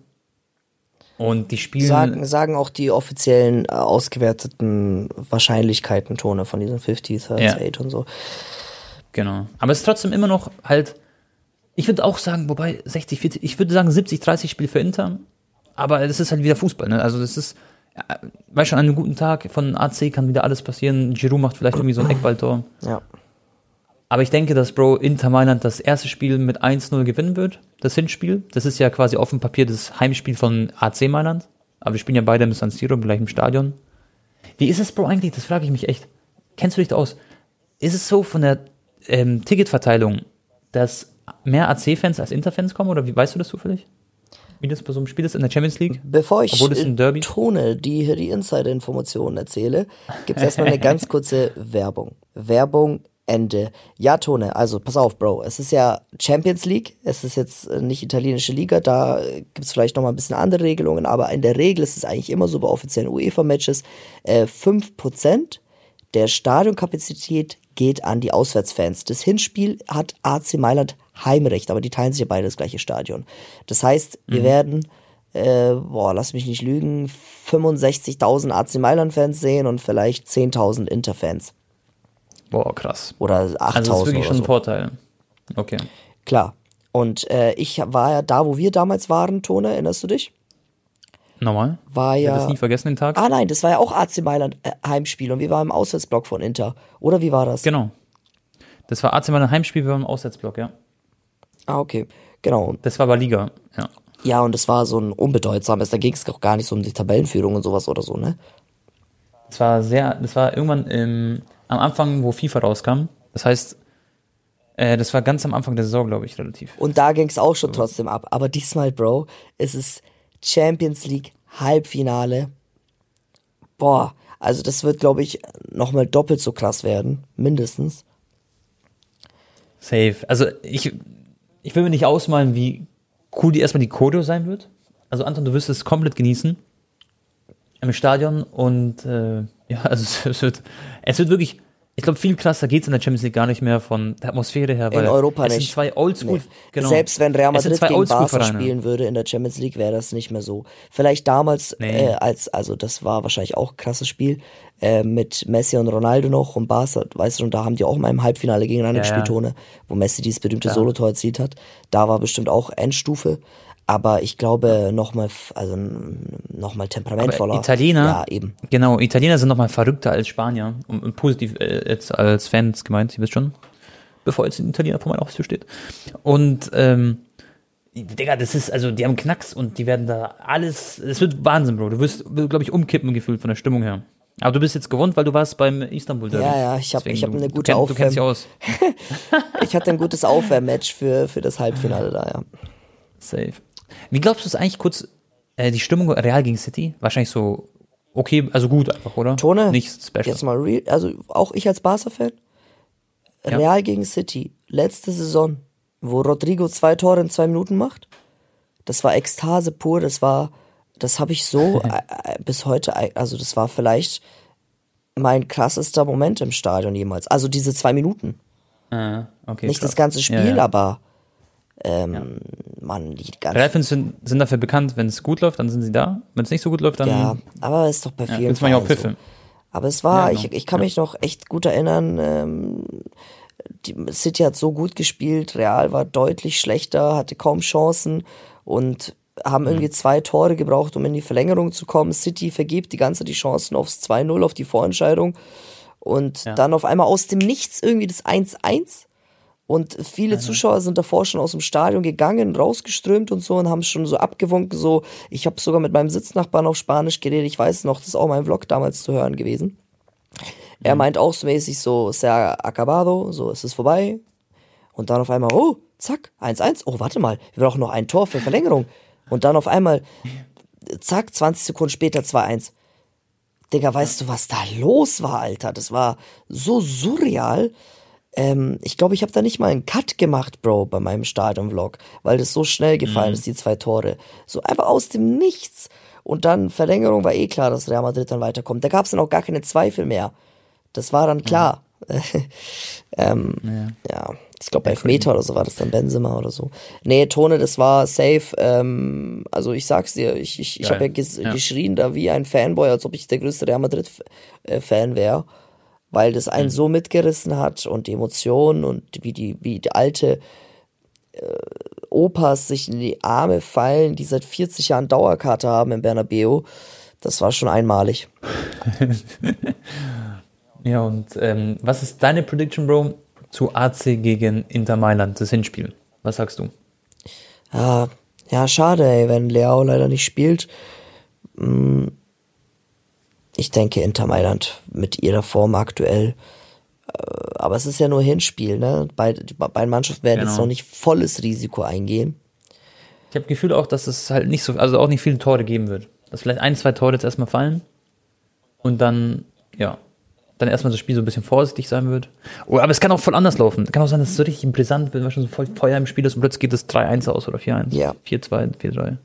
Speaker 2: Und die spielen.
Speaker 1: Sagen, sagen auch die offiziellen äh, ausgewerteten Wahrscheinlichkeiten Tone von diesen 50, 30,
Speaker 2: Ja.
Speaker 1: 8 und so.
Speaker 2: Genau. Aber es ist trotzdem immer noch halt. Ich würde auch sagen, wobei 60, 40, ich würde sagen 70, 30 Spiel für Inter. Aber es ist halt wieder Fußball, ne? Also das ist, weißt schon, an einem guten Tag von AC kann wieder alles passieren. Giroud macht vielleicht irgendwie so ein (clears throat) Eckballtor.
Speaker 1: Ja.
Speaker 2: Aber ich denke, dass Bro Inter Mailand das erste Spiel mit 1-0 gewinnen wird. Das Hinspiel. Das ist ja quasi auf dem Papier das Heimspiel von AC Mailand. Aber wir spielen ja beide im San Siro im gleichen Stadion. Wie ist es, Bro, eigentlich? Das frage ich mich echt. Kennst du dich da aus? Ist es so von der ähm, Ticketverteilung, dass mehr AC-Fans als Inter-Fans kommen? Oder wie weißt du das zufällig? Wie das bei so einem Spiel ist in der Champions League?
Speaker 1: Bevor ich äh, Tone die, die Insider-Informationen erzähle, gibt es erstmal eine ganz (laughs) kurze Werbung. Werbung Ende. Ja, Tone, also pass auf, Bro. Es ist ja Champions League. Es ist jetzt äh, nicht italienische Liga. Da gibt es vielleicht nochmal ein bisschen andere Regelungen. Aber in der Regel ist es eigentlich immer so bei offiziellen UEFA-Matches. Äh, 5% der Stadionkapazität geht an die Auswärtsfans. Das Hinspiel hat AC Mailand Heimrecht, aber die teilen sich ja beide das gleiche Stadion. Das heißt, wir werden, äh, boah, lass mich nicht lügen, 65.000 AC Mailand-Fans sehen und vielleicht 10.000 Inter-Fans.
Speaker 2: Boah, krass.
Speaker 1: Oder 8.000
Speaker 2: Also das ist wirklich schon
Speaker 1: so.
Speaker 2: ein Vorteil. Okay.
Speaker 1: Klar. Und äh, ich war ja da, wo wir damals waren, Tone, erinnerst du dich?
Speaker 2: Normal.
Speaker 1: War
Speaker 2: Ich
Speaker 1: ja.
Speaker 2: das nie vergessen, den Tag.
Speaker 1: Ah nein, das war ja auch AC Mailand äh, Heimspiel und wir waren im Auswärtsblock von Inter. Oder wie war das?
Speaker 2: Genau. Das war AC Mailand Heimspiel, wir waren im Auswärtsblock, ja.
Speaker 1: Ah, okay. Genau.
Speaker 2: Das war aber Liga, ja.
Speaker 1: Ja, und das war so ein unbedeutsames, da ging es auch gar nicht so um die Tabellenführung und sowas oder so, ne?
Speaker 2: Das war sehr, das war irgendwann im, am Anfang, wo FIFA rauskam. Das heißt, äh, das war ganz am Anfang der Saison, glaube ich, relativ.
Speaker 1: Und da ging es auch schon trotzdem ab. Aber diesmal, Bro, es ist Champions League Halbfinale. Boah, also das wird, glaube ich, nochmal doppelt so krass werden. Mindestens.
Speaker 2: Safe. Also ich, ich will mir nicht ausmalen, wie cool die erstmal die Choreo sein wird. Also Anton, du wirst es komplett genießen im Stadion und äh, ja, (laughs) also es, wird, es wird wirklich, ich glaube, viel krasser geht's in der Champions League gar nicht mehr von der Atmosphäre her, weil
Speaker 1: In Europa
Speaker 2: es
Speaker 1: nicht.
Speaker 2: sind zwei Oldschool,
Speaker 1: Nee.
Speaker 2: genau.
Speaker 1: Selbst wenn Real Madrid gegen Barca spielen würde in der Champions League, wäre das nicht mehr so. Vielleicht damals,
Speaker 2: Nee.
Speaker 1: äh, als, also das war wahrscheinlich auch ein krasses Spiel, äh, mit Messi und Ronaldo noch und Barca, weißt du, und da haben die auch mal im Halbfinale gegeneinander
Speaker 2: Ja, ja.
Speaker 1: gespielt, Tone, wo Messi dieses berühmte
Speaker 2: Ja.
Speaker 1: Solotor erzielt hat. Da war bestimmt auch Endstufe. Aber ich glaube, nochmal, also nochmal temperamentvoller.
Speaker 2: Aber Italiener,
Speaker 1: Ja, eben.
Speaker 2: Genau, Italiener sind nochmal verrückter als Spanier. Und, und positiv äh, jetzt als Fans gemeint, ihr wisst schon. Bevor jetzt ein Italiener vor meiner Haustür steht. Und, ähm, Digga, das ist, also, die haben Knacks und die werden da alles, es wird Wahnsinn, Bro. Du wirst, glaube ich, umkippen gefühlt von der Stimmung her. Aber du bist jetzt gewohnt, weil du warst beim Istanbul Derby.
Speaker 1: Ja, ja, ich hab-
Speaker 2: Deswegen,
Speaker 1: ich hab eine gute
Speaker 2: kenn- Du kennst dich
Speaker 1: Aufwärm-
Speaker 2: aus. (laughs)
Speaker 1: Ich hatte ein gutes Aufwärmmatch für, für das Halbfinale da, ja.
Speaker 2: Safe. Wie glaubst du es eigentlich kurz, äh, die Stimmung Real gegen City? Wahrscheinlich so, okay, also gut einfach, oder?
Speaker 1: Tone,
Speaker 2: Nichts special.
Speaker 1: jetzt mal real, also auch ich als Barca-Fan,
Speaker 2: Ja.
Speaker 1: Real gegen City, letzte Saison, wo Rodrigo zwei Tore in zwei Minuten macht, das war Ekstase pur, das war, das habe ich so (laughs) äh, äh, bis heute, äh, also das war vielleicht mein krassester Moment im Stadion jemals. Also diese zwei Minuten.
Speaker 2: Ah, okay,
Speaker 1: Nicht
Speaker 2: krass.
Speaker 1: das ganze Spiel,
Speaker 2: Ja, ja.
Speaker 1: aber ähm, man, die ganze
Speaker 2: Real-Fans sind, sind dafür bekannt, wenn es gut läuft, dann sind sie da. Wenn es nicht so gut läuft, dann.
Speaker 1: Ja, aber ist doch bei vielen
Speaker 2: du manchmal auch
Speaker 1: Vereinen so. Aber es war,
Speaker 2: Ja, genau.
Speaker 1: ich, ich kann mich noch echt gut erinnern, ähm, die City hat so gut gespielt, Real war deutlich schlechter, hatte kaum Chancen und haben
Speaker 2: Mhm.
Speaker 1: irgendwie zwei Tore gebraucht, um in die Verlängerung zu kommen. City vergibt die ganze die Chancen aufs 2-0, auf die Vorentscheidung und
Speaker 2: Ja.
Speaker 1: dann auf einmal aus dem Nichts irgendwie das 1-1 und viele Zuschauer sind davor schon aus dem Stadion gegangen, rausgeströmt und so und haben schon so abgewunken, so. Ich habe sogar mit meinem Sitznachbarn auf Spanisch geredet. Ich weiß noch, das ist auch mein Vlog damals zu hören gewesen. Er meint auch so mäßig so, sehr acabado, so ist es vorbei. Und dann auf einmal, oh, zack, 1-1. Oh, warte mal, wir brauchen noch ein Tor für Verlängerung. Und dann auf einmal, zack, 20 Sekunden später 2-1. Digga, weißt du, was da los war, Alter? Das war so surreal. Ähm, ich glaube, ich habe da nicht mal einen Cut gemacht, Bro, bei meinem Stadion-Vlog, weil das so schnell gefallen ist, die zwei Tore. So einfach aus dem Nichts. Und dann Verlängerung war eh klar, dass Real Madrid dann weiterkommt. Da gab es dann auch gar keine Zweifel mehr. Das war dann klar. (laughs) ähm, ja. ich glaube, bei Elfmeter oder so war das dann Benzema oder so. Nee, Tone, das war safe. Ähm, also ich sag's dir, ich, ich, ich habe ja, ges
Speaker 2: Ja.
Speaker 1: geschrien da wie ein Fanboy, als ob ich der größte Real Madrid-Fan wäre weil das einen so mitgerissen hat und die Emotionen und wie die, wie die alte äh, Opas sich in die Arme fallen, die seit 40 Jahren Dauerkarte haben im Bernabeu. Das war schon einmalig. (laughs)
Speaker 2: Ja, und ähm, was ist deine Prediction, Bro, zu AC gegen Inter Mailand, das Hinspiel? Was sagst du?
Speaker 1: Ja, ja, schade, ey, wenn Leao leider nicht spielt. Mm, Ich denke Inter Mailand mit ihrer Form aktuell. Äh, Aber es ist ja nur Hinspiel, ne? Beide, die beiden Mannschaften werden jetzt
Speaker 2: Genau.
Speaker 1: noch nicht volles Risiko eingehen.
Speaker 2: Ich habe Gefühl auch, dass es halt nicht so, also auch nicht viele Tore geben wird. Dass vielleicht ein, zwei Tore jetzt erstmal fallen und dann, ja, dann erstmal das Spiel so ein bisschen vorsichtig sein wird. Oh, aber es kann auch voll anders laufen. Kann auch sein, dass es so richtig brisant wird, weil schon so voll Feuer im Spiel ist und plötzlich geht es 3-1 aus oder 4-1.
Speaker 1: Ja.
Speaker 2: 4-2, 4-3.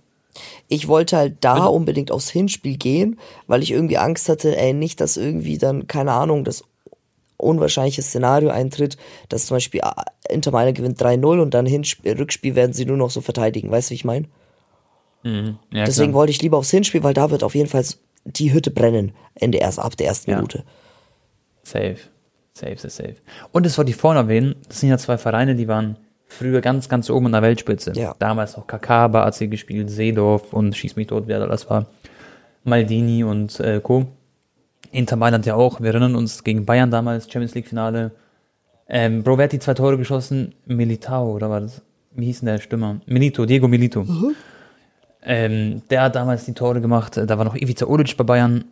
Speaker 1: Ich wollte halt da unbedingt aufs Hinspiel gehen, weil ich irgendwie Angst hatte, ey, nicht, dass irgendwie dann, keine Ahnung, das unwahrscheinliches Szenario eintritt, dass zum Beispiel äh, Inter Mailand gewinnt 3-0 und dann Hinspiel, Rückspiel werden sie nur noch so verteidigen. Weißt du, wie ich meine?
Speaker 2: Mhm. Ja,
Speaker 1: Deswegen
Speaker 2: klar.
Speaker 1: wollte ich lieber aufs Hinspiel, weil da wird auf jeden Fall die Hütte brennen in der erst, ab der ersten
Speaker 2: Ja.
Speaker 1: Minute.
Speaker 2: Safe. Safe, safe, safe. Und das wollte ich vorne erwähnen, das sind ja zwei Vereine, die waren früher ganz, ganz oben in der Weltspitze.
Speaker 1: Ja.
Speaker 2: Damals noch bei AC gespielt, Seedorf und Schieß mich tot, wer da das war. Maldini und äh, Co. Inter Mailand ja auch. Wir erinnern uns gegen Bayern damals, Champions League Finale. Ähm, Bro, wer hat die zwei Tore geschossen? Militao, oder war das? Wie hieß denn der Stürmer? Milito, Diego Milito. Ähm, der hat damals die Tore gemacht. Da war noch Ivica Olic bei Bayern.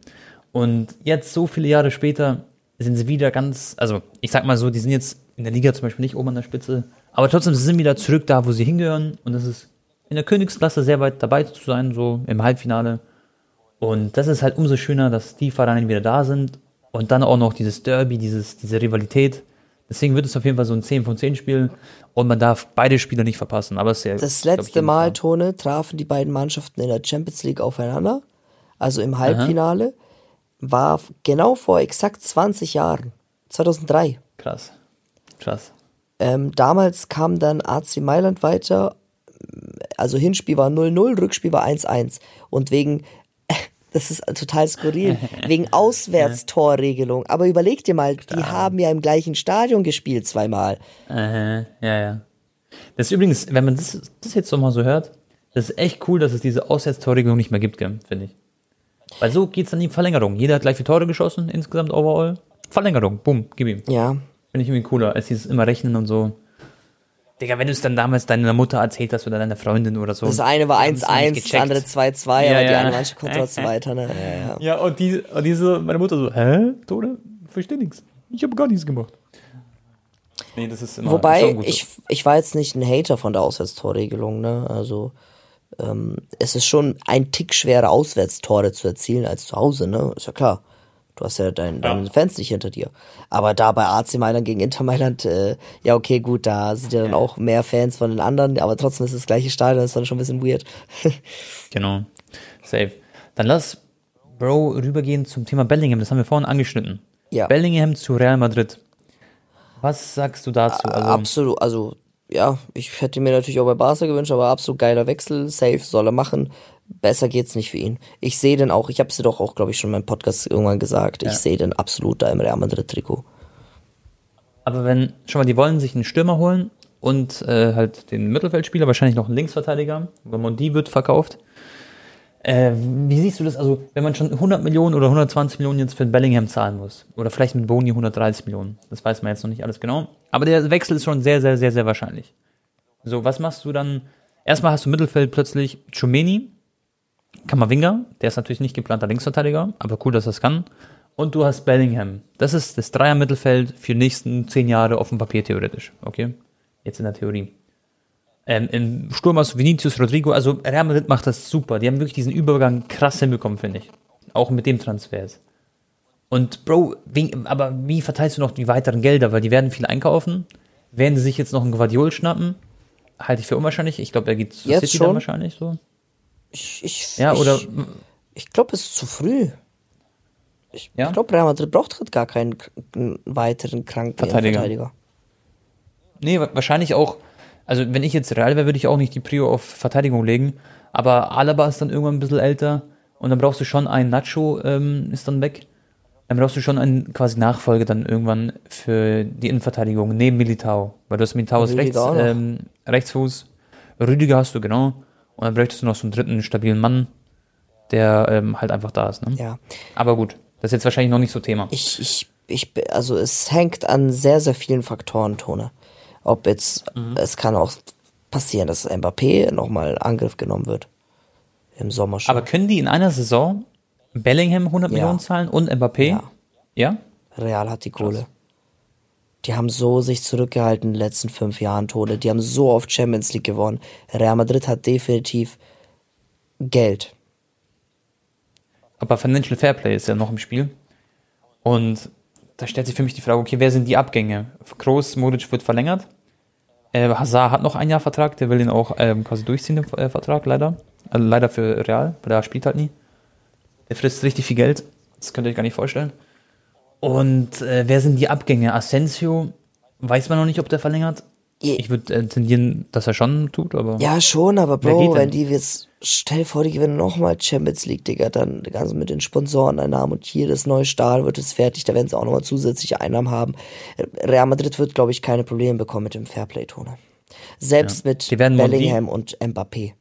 Speaker 2: Und jetzt, so viele Jahre später, sind sie wieder ganz, also ich sag mal so, die sind jetzt in der Liga zum Beispiel nicht oben an der Spitze, aber trotzdem, sie sind wieder zurück da, wo sie hingehören. Und das ist in der Königsklasse sehr weit dabei zu sein, so im Halbfinale. Und das ist halt umso schöner, dass die Vereine wieder da sind. Und dann auch noch dieses Derby, dieses, diese Rivalität. Deswegen wird es auf jeden Fall so ein 10 von 10 Spiel. Und man darf beide Spiele nicht verpassen. Aber es ist ja,
Speaker 1: Das
Speaker 2: ich,
Speaker 1: letzte
Speaker 2: jedem
Speaker 1: Mal,
Speaker 2: klar.
Speaker 1: Tone, trafen die beiden Mannschaften in der Champions League aufeinander. Also im Halbfinale. War f- genau vor exakt 20 Jahren. 2003.
Speaker 2: Krass. Krass.
Speaker 1: Ähm, damals kam dann AC Mailand weiter. Also Hinspiel war 0-0, Rückspiel war 1-1. Und wegen, (laughs) das ist total skurril, (laughs) wegen Auswärtstorregelung. Aber überleg dir mal, die haben ja im gleichen Stadion gespielt zweimal.
Speaker 2: Äh, ja, ja. Das ist übrigens, wenn man das, das jetzt so mal so hört, das ist echt cool, dass es diese Auswärtstorregelung nicht mehr gibt, finde ich. Weil so geht's dann in die Verlängerung. Jeder hat gleich vier Tore geschossen, insgesamt overall. Verlängerung, bumm, gib ihm.
Speaker 1: Ja,
Speaker 2: Finde ich irgendwie cooler, als dieses immer Rechnen und so. Digga, wenn du es dann damals deiner Mutter erzählt hast oder deiner Freundin oder so.
Speaker 1: das eine war
Speaker 2: die haben's noch
Speaker 1: 1-1,
Speaker 2: nicht
Speaker 1: das andere
Speaker 2: gecheckt.
Speaker 1: 2-2,
Speaker 2: Ja,
Speaker 1: aber die
Speaker 2: ja.
Speaker 1: eine Mannschaft kommt trotzdem (laughs) weiter. Ne? Ja, ja.
Speaker 2: Ja, und, die, und diese, meine Mutter so, hä, Tode? Verstehe nichts. Ich habe gar nichts gemacht. Nee, das ist immer
Speaker 1: Wobei, ich, ich war jetzt nicht ein Hater von der Auswärtstorregelung, ne? Also, ähm, es ist schon ein Tick schwerer, Auswärtstore zu erzielen als zu Hause, ne? Ist ja klar. Du hast ja dein, deine Fans nicht hinter dir. Aber da bei AC Mailand gegen Inter Mailand, äh, ja, okay, gut, da sind ja dann auch mehr Fans von den anderen, aber trotzdem ist es das gleiche Stadion, das ist dann schon ein bisschen weird. (laughs)
Speaker 2: Genau. Safe. Dann lass Bro rübergehen zum Thema Bellingham. Das haben wir vorhin angeschnitten.
Speaker 1: Ja.
Speaker 2: Bellingham zu Real Madrid. Was sagst du dazu? Also,
Speaker 1: absolut, also, ja, ich hätte mir natürlich auch bei Barca gewünscht, aber absolut geiler Wechsel, safe, soll er machen. Besser geht's nicht für ihn. Ich sehe den auch, ich habe es dir doch auch, glaube ich, schon in meinem Podcast irgendwann gesagt, ich sehe den absolut da im Real Madrid-Trikot.
Speaker 2: aber wenn, schon mal, die wollen sich einen Stürmer holen und äh, halt den Mittelfeldspieler, wahrscheinlich noch einen Linksverteidiger, Mondi wird verkauft. Äh, wie siehst du das? Also, wenn man schon 100 Millionen oder 120 Millionen jetzt für den Bellingham zahlen muss, oder vielleicht mit Boni 130 Millionen, das weiß man jetzt noch nicht alles genau, aber der Wechsel ist schon sehr, sehr, sehr, sehr wahrscheinlich. So, was machst du dann? Erstmal hast du Mittelfeld plötzlich Chomeni, Kamavinga, der ist natürlich nicht geplanter Linksverteidiger, aber cool, dass er es kann. Und du hast Bellingham. Das ist das Dreier-Mittelfeld für die nächsten zehn Jahre auf dem Papier theoretisch. Okay? Jetzt in der Theorie. Ähm, Im Sturm hast du Vinicius, Rodrigo. Also Real Madrid macht das super. Die haben wirklich diesen Übergang krass hinbekommen, finde ich. Auch mit dem Transfers. Und Bro, wie, aber wie verteilst du noch die weiteren Gelder? Weil die werden viel einkaufen. Werden sie sich jetzt noch einen Guardiol schnappen? Halte ich für unwahrscheinlich. Ich glaube, er geht zu
Speaker 1: Jetzt
Speaker 2: City
Speaker 1: schon?
Speaker 2: wahrscheinlich so.
Speaker 1: Ich, ich,
Speaker 2: Ja,
Speaker 1: ich,
Speaker 2: oder
Speaker 1: Ich glaube, es ist zu früh. Ich,
Speaker 2: Ja?
Speaker 1: ich glaube, Real Madrid braucht gerade gar keinen weiteren kranken
Speaker 2: Verteidiger.
Speaker 1: Verteidiger.
Speaker 2: Nee, wa- wahrscheinlich auch. Also, wenn ich jetzt Real wäre, würde ich auch nicht die Prio auf Verteidigung legen. Aber Alaba ist dann irgendwann ein bisschen älter. Und dann brauchst du schon einen Nacho, ähm, ist dann weg. Dann brauchst du schon einen quasi Nachfolger dann irgendwann für die Innenverteidigung neben Militao. Weil du hast Militao ist
Speaker 1: Rüdiger
Speaker 2: rechts, ähm, Rechtsfuß. Rüdiger hast du, genau. Und dann bräuchtest du noch so einen dritten stabilen Mann, der ähm, halt einfach da ist. Ne?
Speaker 1: Ja.
Speaker 2: Aber gut, das ist jetzt wahrscheinlich noch nicht so Thema.
Speaker 1: Ich, ich, ich, also es hängt an sehr, sehr vielen Faktoren, Tone. Ob jetzt,
Speaker 2: Mhm.
Speaker 1: es kann auch passieren, dass Mbappé nochmal in Angriff genommen wird. Im Sommer schon.
Speaker 2: Aber können die in einer Saison Bellingham 100
Speaker 1: Ja.
Speaker 2: Millionen zahlen und Mbappé?
Speaker 1: Ja.
Speaker 2: Ja?
Speaker 1: Real hat die Kohle. Die haben so sich zurückgehalten in den letzten fünf Jahren, Tone. Die haben so oft Champions League gewonnen. Real Madrid hat definitiv Geld.
Speaker 2: Aber Financial Fairplay ist ja noch im Spiel. Und da stellt sich für mich die Frage, okay, wer sind die Abgänge? Kroos, Modric wird verlängert. Äh, Hazard hat noch ein Jahr Vertrag, der will den auch ähm, quasi durchziehen, den äh, Vertrag, leider. Also leider für Real, weil der spielt halt nie. Der frisst richtig viel Geld. Das könnt ihr euch gar nicht vorstellen. Und äh, wer sind die Abgänge? Asensio, weiß man noch nicht, ob der verlängert. Ich würde äh, tendieren, dass er schon tut, aber.
Speaker 1: Ja, schon, aber Bro, wenn die jetzt, stell vor, die gewinnen nochmal Champions League, Digga, dann ganz mit den Sponsoreneinnahmen und hier das neue Stahl wird es fertig, da werden sie auch nochmal zusätzliche Einnahmen haben. Real Madrid wird, glaube ich, keine Probleme bekommen mit dem Fairplay-Tone. Selbst mit
Speaker 2: Die werden Mondi-
Speaker 1: Bellingham und Mbappé.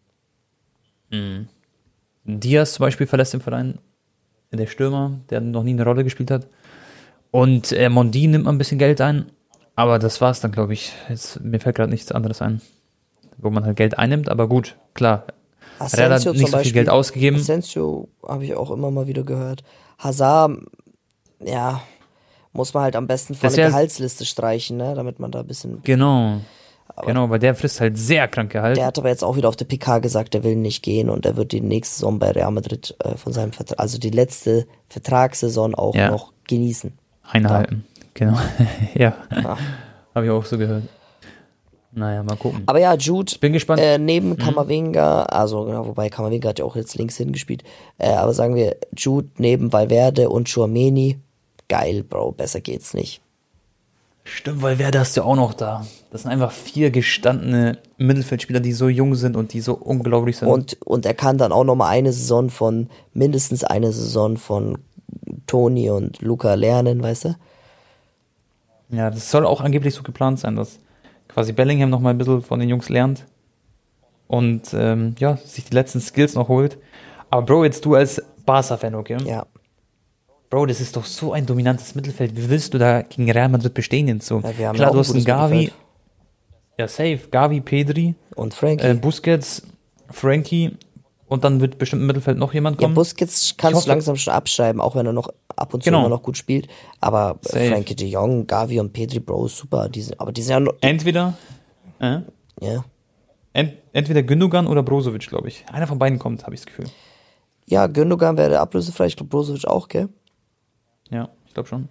Speaker 2: Diaz zum Beispiel verlässt den Verein. Der Stürmer, der noch nie eine Rolle gespielt hat. Und äh, Mondi nimmt mal ein bisschen Geld ein. Aber das war's dann, glaube ich. Jetzt, mir fällt gerade nichts anderes ein. Wo man halt Geld einnimmt, aber gut, klar. Real hat
Speaker 1: Asensio
Speaker 2: nicht
Speaker 1: zum
Speaker 2: so viel Geld ausgegeben.
Speaker 1: Asensio habe ich auch immer mal wieder gehört. Hazard, ja, muss man halt am besten von der Gehaltsliste streichen, ne, damit man da ein bisschen
Speaker 2: Genau. genau, weil der frisst halt sehr krank Gehalt.
Speaker 1: Der hat aber jetzt auch wieder auf der PK gesagt, er will nicht gehen und er wird die nächste Saison bei Real Madrid äh, von seinem Vertrag, also die letzte Vertragssaison auch
Speaker 2: Ja.
Speaker 1: noch genießen.
Speaker 2: Einhalten. Genau. (laughs) ja.
Speaker 1: Ja.
Speaker 2: Habe ich auch so gehört. Naja, mal gucken.
Speaker 1: Aber ja, Jude,
Speaker 2: bin gespannt.
Speaker 1: Äh, neben Kamavinga, also genau, wobei Kamavinga hat ja auch jetzt links hingespielt, äh, aber sagen wir Jude neben Valverde und Chouameni, geil, Bro, besser geht's nicht.
Speaker 2: Stimmt, wer hast du auch noch da? Das sind einfach vier gestandene Mittelfeldspieler, die so jung sind und die so unglaublich sind.
Speaker 1: Und, und er kann dann auch noch mal eine Saison von, mindestens eine Saison von Toni und Luca lernen, weißt du?
Speaker 2: ja, das soll auch angeblich so geplant sein, dass quasi Bellingham noch mal ein bisschen von den Jungs lernt und ähm, ja, sich die letzten Skills noch holt. Aber Bro, jetzt du als Barca-Fan, okay?
Speaker 1: Ja.
Speaker 2: Bro, das ist doch so ein dominantes Mittelfeld. Wie willst du da gegen Real Madrid bestehen jetzt so?
Speaker 1: Ja, wir haben
Speaker 2: Klar, du hast einen Gavi.
Speaker 1: Mittelfeld.
Speaker 2: Ja, safe. Gavi, Pedri,
Speaker 1: Und Frankie.
Speaker 2: äh, Busquets, Frankie und dann wird bestimmt im Mittelfeld noch jemand
Speaker 1: Ja,
Speaker 2: kommen.
Speaker 1: Busquets kannst
Speaker 2: hoffe-
Speaker 1: du langsam schon abschreiben, auch wenn er noch ab und zu
Speaker 2: Genau.
Speaker 1: immer noch gut spielt. Aber
Speaker 2: Safe.
Speaker 1: Frankie de Jong, Gavi und Pedri, Bro, super. Die sind, aber die sind ja noch,
Speaker 2: Entweder, äh,
Speaker 1: ja.
Speaker 2: ent, entweder Gündogan oder Brozovic, glaube ich. Einer von beiden kommt, habe ich das Gefühl.
Speaker 1: Ja, Gündogan wäre ablösefrei, ich glaube Brozovic auch, gell?
Speaker 2: Ja, ich glaube schon.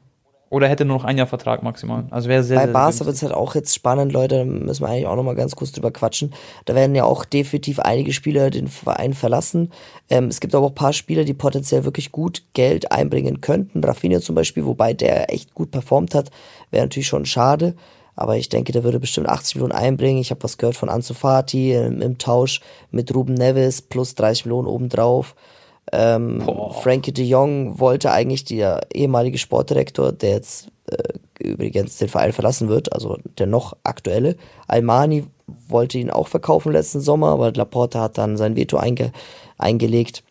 Speaker 2: Oder hätte nur noch ein Jahr Vertrag maximal. Also wäre sehr,
Speaker 1: Bei
Speaker 2: sehr
Speaker 1: Barca wird es halt auch jetzt spannend, Leute, da müssen wir eigentlich auch nochmal ganz kurz drüber quatschen. Da werden ja auch definitiv einige Spieler den Verein verlassen. Ähm, es gibt aber auch ein paar Spieler, die potenziell wirklich gut Geld einbringen könnten. Rafinha zum Beispiel, wobei der echt gut performt hat, wäre natürlich schon schade. Aber ich denke, der würde bestimmt 80 Millionen einbringen. Ich habe was gehört von Ansu Fati ähm, im Tausch mit Ruben Neves plus 30 Millionen obendrauf. Ähm, Frankie de Jong wollte eigentlich der ehemalige Sportdirektor, der jetzt äh, übrigens den Verein verlassen wird, also der noch aktuelle. Almani wollte ihn auch verkaufen letzten Sommer, aber Laporta hat dann sein Veto einge eingelegt.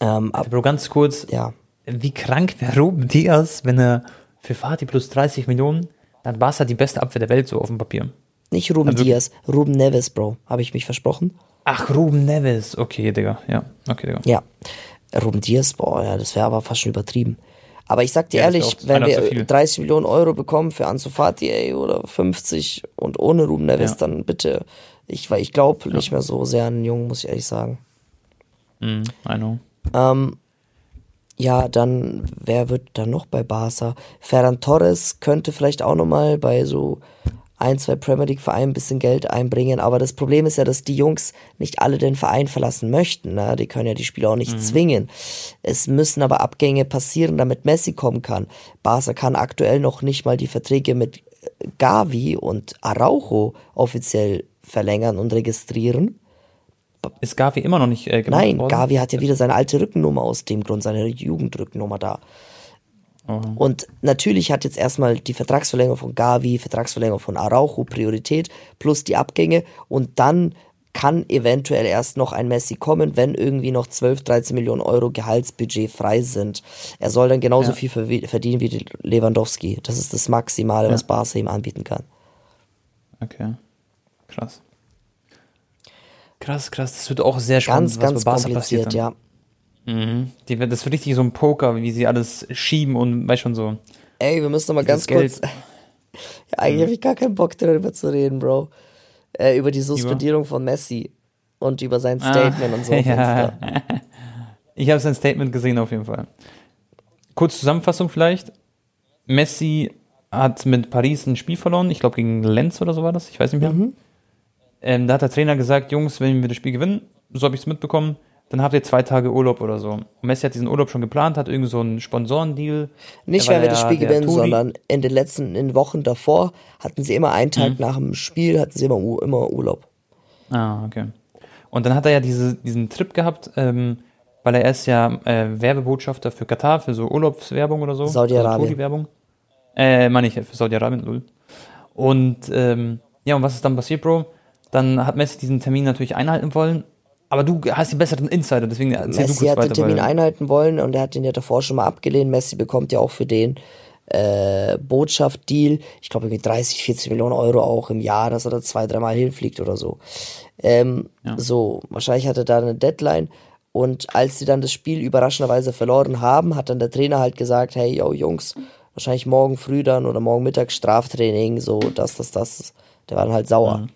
Speaker 1: Ähm, ab,
Speaker 2: Bro, ganz kurz.
Speaker 1: ja,
Speaker 2: Wie krank wäre Ruben Diaz, wenn er für Fatih plus 30 Millionen, dann war es halt die beste Abwehr der Welt so auf dem Papier.
Speaker 1: nicht Ruben
Speaker 2: Also-
Speaker 1: Diaz, Ruben Neves, Bro, habe ich mich versprochen?
Speaker 2: Ach, Ruben Neves. Okay, Digga. Ja, okay, Digga.
Speaker 1: Ja, Ruben Diaz, boah, ja, das wäre aber fast schon übertrieben. Aber ich sag dir
Speaker 2: Ja,
Speaker 1: ehrlich, wenn wir
Speaker 2: viel.
Speaker 1: 30 Millionen Euro bekommen für Ansu Fati, ey, oder 50 und ohne Ruben Neves,
Speaker 2: Ja.
Speaker 1: dann bitte. Ich, weil ich glaube nicht mehr so sehr an den Jungen, muss ich ehrlich sagen.
Speaker 2: Mm, I know.
Speaker 1: Ähm, ja, dann, wer wird dann noch bei Barca? Ferran Torres könnte vielleicht auch nochmal bei so ein, zwei Premier League Vereinen ein bisschen Geld einbringen, aber das Problem ist ja, dass die Jungs nicht alle den Verein verlassen möchten. Ne? Die können ja die Spieler auch nicht zwingen. Es müssen aber Abgänge passieren, damit Messi kommen kann. Barca kann aktuell noch nicht mal die Verträge mit Gavi und Araujo offiziell verlängern und registrieren.
Speaker 2: Ist Gavi immer noch nicht äh, gemacht
Speaker 1: Nein,
Speaker 2: worden?
Speaker 1: Gavi hat ja wieder seine alte Rückennummer aus dem Grund, seine Jugendrückennummer da.
Speaker 2: Oh.
Speaker 1: Und natürlich hat jetzt erstmal die Vertragsverlängerung von Gavi, Vertragsverlängerung von Araujo Priorität plus die Abgänge und dann kann eventuell erst noch ein Messi kommen, wenn irgendwie noch 12, 13 Millionen Euro Gehaltsbudget frei sind. Er soll dann genauso
Speaker 2: Ja.
Speaker 1: viel verdienen wie Lewandowski. Das ist das Maximale,
Speaker 2: Ja.
Speaker 1: was Barca ihm anbieten kann.
Speaker 2: Okay. Krass. Krass, krass. Das wird auch sehr spannend,
Speaker 1: Ganz,
Speaker 2: was
Speaker 1: ganz
Speaker 2: bei Barca
Speaker 1: kompliziert,
Speaker 2: passiert.
Speaker 1: ja.
Speaker 2: Mhm. Die, das wird richtig so ein Poker, wie sie alles schieben und weißt schon so.
Speaker 1: Ey, wir müssen noch mal ganz
Speaker 2: Dieses
Speaker 1: kurz. (laughs) ja, eigentlich habe ich gar keinen Bock darüber zu reden, Bro. Äh, über die Suspendierung von Messi und über sein Statement und so (laughs)
Speaker 2: Ah, ja. Ich habe sein Statement gesehen auf jeden Fall. Kurz Zusammenfassung vielleicht. Messi hat mit Paris ein Spiel verloren. Ich glaube gegen Lenz oder so war das. Ich weiß nicht mehr.
Speaker 1: Mhm.
Speaker 2: Ähm, da hat der Trainer gesagt, Jungs, wenn wir das Spiel gewinnen, so habe ich es mitbekommen, dann habt ihr zwei Tage Urlaub oder so. Und Messi hat diesen Urlaub schon geplant, hat irgendwie so einen Sponsorendeal.
Speaker 1: Nicht, weil wir das Spiel gewinnen, sondern in den letzten in den Wochen davor hatten sie immer einen
Speaker 2: Mhm.
Speaker 1: Tag nach dem Spiel, hatten sie immer, immer Urlaub.
Speaker 2: Ah, okay. Und dann hat er ja diese, diesen Trip gehabt, ähm, weil er ist ja äh, Werbebotschafter für Katar, für so Urlaubswerbung oder so.
Speaker 1: Saudi-Arabien.
Speaker 2: Also Touri-Werbung. Äh, meine ich, für Saudi-Arabien, lol. Und, ähm, ja, und was ist dann passiert, Bro? Dann hat Messi diesen Termin natürlich einhalten wollen, aber du hast die besseren Insider, deswegen erzähl du
Speaker 1: Messi
Speaker 2: kurz
Speaker 1: hat den. Termin einhalten wollen und er hat den ja davor schon mal abgelehnt. Messi bekommt ja auch für den äh, Botschaft-Deal, ich glaube irgendwie 30, 40 Millionen Euro auch im Jahr, dass er da zwei, dreimal hinfliegt oder so. Ähm, So, wahrscheinlich hat er da eine Deadline. Und als sie dann das Spiel überraschenderweise verloren haben, hat dann der Trainer halt gesagt, hey, yo, Jungs, wahrscheinlich morgen früh dann oder morgen Mittag Straftraining, so, das, das, das. Der war dann halt sauer.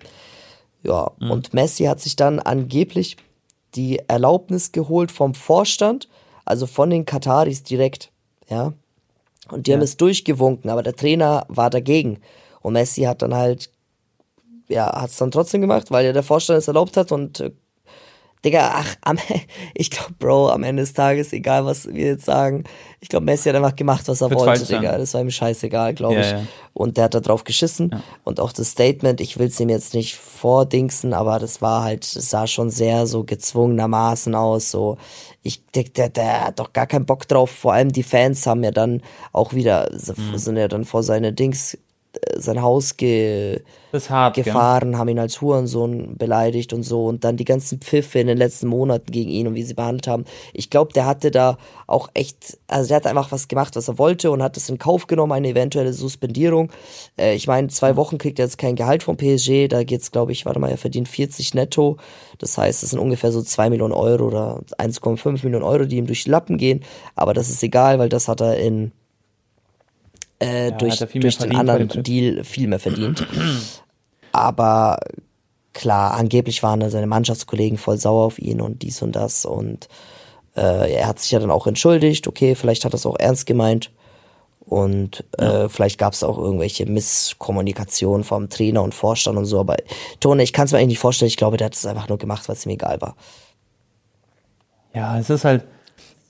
Speaker 1: Ja, und Messi hat sich dann angeblich die Erlaubnis geholt vom Vorstand, also von den Kataris direkt, ja. Und die haben es durchgewunken, aber der Trainer war dagegen. Und Messi hat dann halt, ja, hat es dann trotzdem gemacht, weil ja der Vorstand es erlaubt hat und äh, Digga, ach, am, (laughs) ich glaube, Bro, am Ende des Tages, egal was wir jetzt sagen, ich glaube, Messi hat einfach gemacht, was er
Speaker 2: Wird's
Speaker 1: wollte,
Speaker 2: falsch sein.
Speaker 1: Digga. Das war ihm scheißegal, glaube
Speaker 2: Ja,
Speaker 1: ich.
Speaker 2: ja.
Speaker 1: Und der hat da drauf geschissen. Und auch das Statement, ich will es ihm jetzt nicht vordingsen, aber das war halt, es sah schon sehr so gezwungenermaßen aus. So, ich, der, der, der hat doch gar keinen Bock drauf. Vor allem die Fans haben ja dann auch wieder,
Speaker 2: Mhm.
Speaker 1: sind ja dann vor seine Dings, sein Haus ge,
Speaker 2: hart,
Speaker 1: gefahren, haben ihn als Hurensohn beleidigt und so und dann die ganzen Pfiffe in den letzten Monaten gegen ihn und wie sie behandelt haben. Ich glaube, der hatte da auch echt, also der hat einfach was gemacht, was er wollte und hat es in Kauf genommen, eine eventuelle Suspendierung. Äh, ich meine, zwei Wochen kriegt er jetzt kein Gehalt vom PSG, da geht's, glaube ich, warte mal, er verdient 40 netto. Das heißt, es sind ungefähr so 2 Millionen Euro oder 1,5 Millionen Euro, die ihm durch die Lappen gehen. Aber das ist egal, weil das hat er in äh,
Speaker 2: hat
Speaker 1: durch, durch den anderen. Deal viel mehr verdient. Aber klar, angeblich waren da seine Mannschaftskollegen voll sauer auf ihn und dies und das. Und äh, er hat sich ja dann auch entschuldigt. Okay, vielleicht hat er es auch ernst gemeint. Und äh, vielleicht gab es auch irgendwelche Misskommunikation vom Trainer und Vorstand und so. Aber Tone, ich kann es mir eigentlich nicht vorstellen. Ich glaube, der hat es einfach nur gemacht, weil es ihm egal war.
Speaker 2: Ja, es ist halt,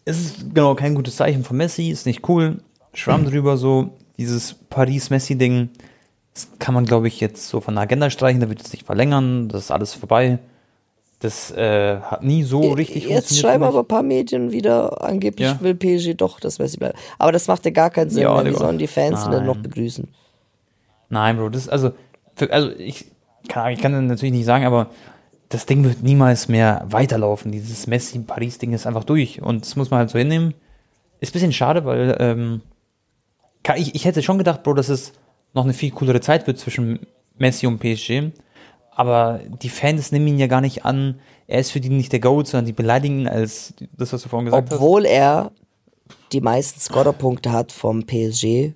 Speaker 2: es ist genau kein gutes Zeichen von Messi, ist nicht cool. Schwamm drüber so, dieses Paris-Messi-Ding, das kann man, glaube ich, jetzt so von der Agenda streichen, da wird es nicht verlängern, das ist alles vorbei. Das äh, hat nie so richtig
Speaker 1: Jetzt
Speaker 2: funktioniert
Speaker 1: schreiben
Speaker 2: für
Speaker 1: aber ein paar Medien wieder, angeblich
Speaker 2: Ja.
Speaker 1: will PSG doch, dass Messi bleibt. Aber das macht ja gar keinen Sinn.
Speaker 2: Ja,
Speaker 1: mehr. Wie
Speaker 2: Digga.
Speaker 1: sollen die Fans ihn denn noch begrüßen?
Speaker 2: Nein, Bro, das ist also, für, also ich kann, ich kann das natürlich nicht sagen, aber das Ding wird niemals mehr weiterlaufen. Dieses Messi-Paris-Ding ist einfach durch und das muss man halt so hinnehmen. Ist ein bisschen schade, weil ähm, ich, ich hätte schon gedacht, Bro, dass es noch eine viel coolere Zeit wird zwischen Messi und PSG. Aber die Fans nehmen ihn ja gar nicht an. Er ist für die nicht der Goat, sondern die beleidigen ihn als das, was du vorhin gesagt hast.
Speaker 1: Obwohl er die meisten Scorerpunkte hat vom PSG,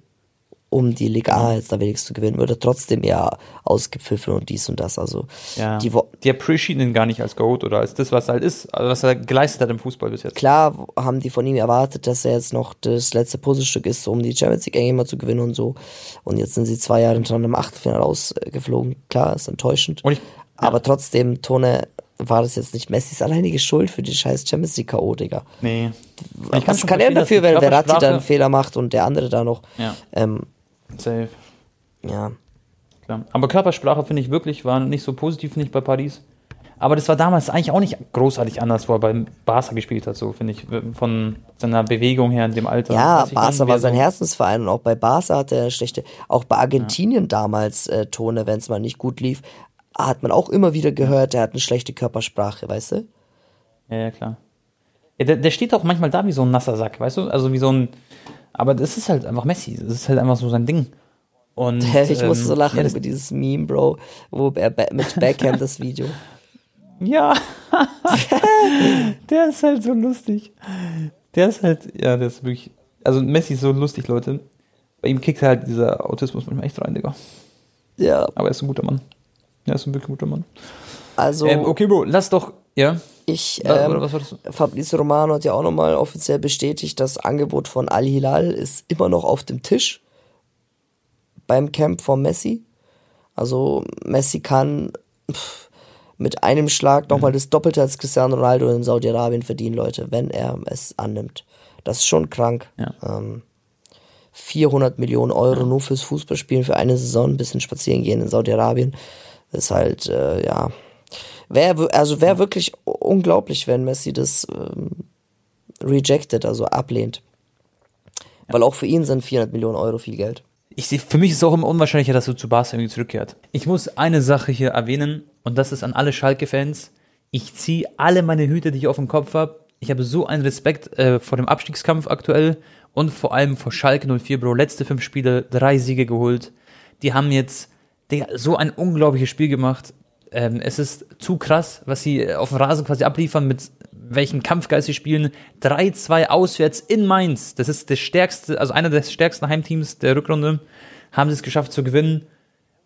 Speaker 1: um die Liga A jetzt da wenigstens zu gewinnen, wird er trotzdem ja ausgepfiffen und dies und das. Also
Speaker 2: Ja.
Speaker 1: die
Speaker 2: Die appreciaten ihn gar nicht als Goat oder als das, was er halt ist, also was er geleistet hat im Fußball bis jetzt.
Speaker 1: klar haben die von ihm erwartet, dass er jetzt noch das letzte Puzzlestück ist, um die Champions League mal zu gewinnen und so. Und jetzt sind sie zwei Jahre hintereinander im Achtelfinale rausgeflogen. Klar, ist enttäuschend.
Speaker 2: Ich-
Speaker 1: Aber trotzdem, Tone, war das jetzt nicht Messis alleinige Schuld für die scheiß Champions League K.O., Digga.
Speaker 2: Nee.
Speaker 1: Was
Speaker 2: schon
Speaker 1: kann er dafür, wenn Verratti dann einen Fehler macht und der andere da noch?
Speaker 2: Ja.
Speaker 1: Ähm,
Speaker 2: Safe.
Speaker 1: ja.
Speaker 2: Klar. Aber Körpersprache finde ich wirklich, war nicht so positiv, nicht bei Paris. Aber das war damals eigentlich auch nicht großartig anders, wo er beim Barca gespielt hat, so finde ich, von seiner Bewegung her in dem Alter.
Speaker 1: Ja,
Speaker 2: ich
Speaker 1: Barca war sein
Speaker 2: so-
Speaker 1: Herzensverein und auch bei Barca hatte er schlechte, auch bei Argentinien damals, äh, Tone, wenn es mal nicht gut lief, hat man auch immer wieder gehört, er hat eine schlechte Körpersprache, weißt du?
Speaker 2: Ja, ja, klar. Ja, der, der steht auch manchmal da wie so ein nasser Sack, weißt du? Also wie so ein. Aber das ist halt einfach Messi. Das ist halt einfach so sein Ding. Und, (laughs)
Speaker 1: ich musste so
Speaker 2: ähm,
Speaker 1: lachen
Speaker 2: ja,
Speaker 1: über dieses Meme, Bro, wo er mit Beckham (laughs) das Video.
Speaker 2: Ja, (laughs) der ist halt so lustig. Der ist halt, ja, der ist wirklich, also Messi ist so lustig, Leute. Bei ihm kickt halt dieser Autismus manchmal echt rein, Digga.
Speaker 1: Ja,
Speaker 2: Aber er ist ein guter Mann. Er ist ein wirklich guter Mann.
Speaker 1: also
Speaker 2: Ähm, okay, Bro, lass doch, ja.
Speaker 1: Ich, ähm? Fabrizio Romano hat ja auch nochmal offiziell bestätigt, das Angebot von Al Hilal ist immer noch auf dem Tisch beim Camp von Messi. Also Messi kann, pff, mit einem Schlag nochmal das Doppelte als Cristiano Ronaldo in Saudi-Arabien verdienen, Leute, wenn er es annimmt. Das ist schon krank.
Speaker 2: Ja.
Speaker 1: Ähm, 400 Millionen Euro nur fürs Fußballspielen für eine Saison, ein bisschen spazieren gehen in Saudi-Arabien. ist halt, äh, ja. Wäre also wäre wirklich unglaublich, wenn Messi das ähm, rejected, also ablehnt. Weil auch für ihn sind 400 Millionen Euro viel Geld.
Speaker 2: Ich sehe, für mich ist es auch immer unwahrscheinlicher, dass er zu Barca irgendwie zurückkehrt. Ich muss eine Sache hier erwähnen und das ist an alle Schalke-Fans. Ich ziehe alle meine Hüte, die ich auf dem Kopf habe. Ich habe so einen Respekt äh, vor dem Abstiegskampf aktuell und vor allem vor Schalke 04, Bro. Letzte fünf Spiele, drei Siege geholt. Die haben jetzt Digga, so ein unglaubliches Spiel gemacht. Ähm, es ist zu krass, was sie auf dem Rasen quasi abliefern, mit welchem Kampfgeist sie spielen. 3-2 auswärts in Mainz. Das ist das stärkste, also einer der stärksten Heimteams der Rückrunde. Haben sie es geschafft zu gewinnen.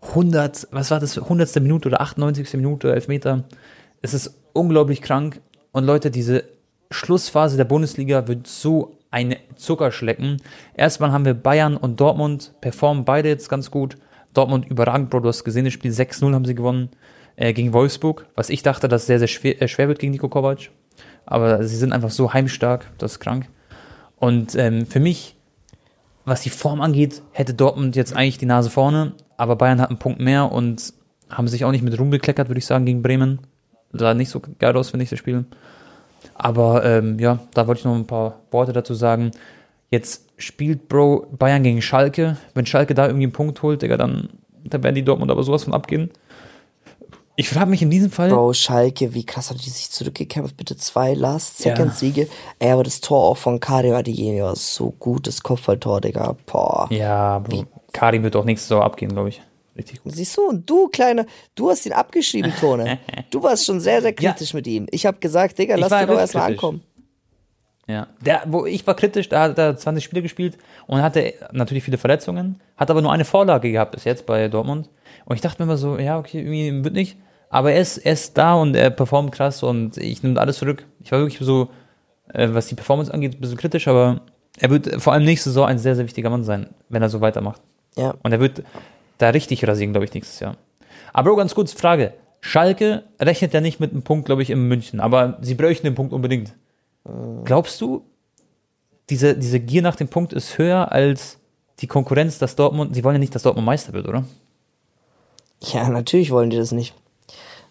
Speaker 2: 100, was war das, 100. Minute oder 98. Minute, Elfmeter. Es ist unglaublich krank. Und Leute, diese Schlussphase der Bundesliga wird so ein Zuckerschlecken. Erstmal haben wir Bayern und Dortmund, performen beide jetzt ganz gut. Dortmund überragend, Bro, du hast gesehen, das Spiel 6-0 haben sie gewonnen äh, gegen Wolfsburg, was ich dachte, dass sehr, sehr schwer, äh, schwer wird gegen Nico Kovac. Aber sie sind einfach so heimstark, das ist krank. Und ähm, für mich, was die Form angeht, hätte Dortmund jetzt eigentlich die Nase vorne, aber Bayern hat einen Punkt mehr und haben sich auch nicht mit Ruhm bekleckert, würde ich sagen, gegen Bremen. Sah nicht so geil aus, finde ich, das Spiel. Aber ähm, ja, da wollte ich noch ein paar Worte dazu sagen. Jetzt spielt Bro Bayern gegen Schalke. Wenn Schalke da irgendwie einen Punkt holt, Digga, dann, dann werden die Dortmund aber sowas von abgehen. Ich frage mich in diesem Fall.
Speaker 1: Bro, Schalke, wie krass haben die sich zurückgekämpft? Bitte zwei Last-Second-Siege. Ja. Ey, aber das Tor auch von Karim Adeyemi war so gut, das Kopfballtor, Digga. Boah.
Speaker 2: Ja, Bro. Karim wird auch nächstes Jahr abgehen, glaube ich.
Speaker 1: Richtig gut. Siehst du, und du, Kleiner, du hast ihn abgeschrieben, Tone. (laughs) du warst schon sehr, sehr kritisch ja. mit ihm. Ich habe gesagt, Digga, lass ihn doch erstmal ankommen.
Speaker 2: Ja, der, wo ich war kritisch, da hat er 20 Spiele gespielt und hatte natürlich viele Verletzungen, hat aber nur eine Vorlage gehabt bis jetzt bei Dortmund. Und ich dachte mir immer so, ja, okay, irgendwie wird nicht. Aber er ist, er ist da und er performt krass und ich nehme alles zurück. Ich war wirklich so, äh, was die Performance angeht, ein bisschen kritisch, aber er wird vor allem nächste Saison ein sehr, sehr wichtiger Mann sein, wenn er so weitermacht.
Speaker 1: Ja.
Speaker 2: Und er wird da richtig rasieren, glaube ich, nächstes Jahr. Aber ganz kurz Frage. Schalke rechnet ja nicht mit einem Punkt, glaube ich, in München, aber sie bräuchten den Punkt unbedingt. Glaubst du, diese, diese Gier nach dem Punkt ist höher als die Konkurrenz, dass Dortmund, sie wollen ja nicht, dass Dortmund Meister wird, oder?
Speaker 1: Ja, natürlich wollen die das nicht.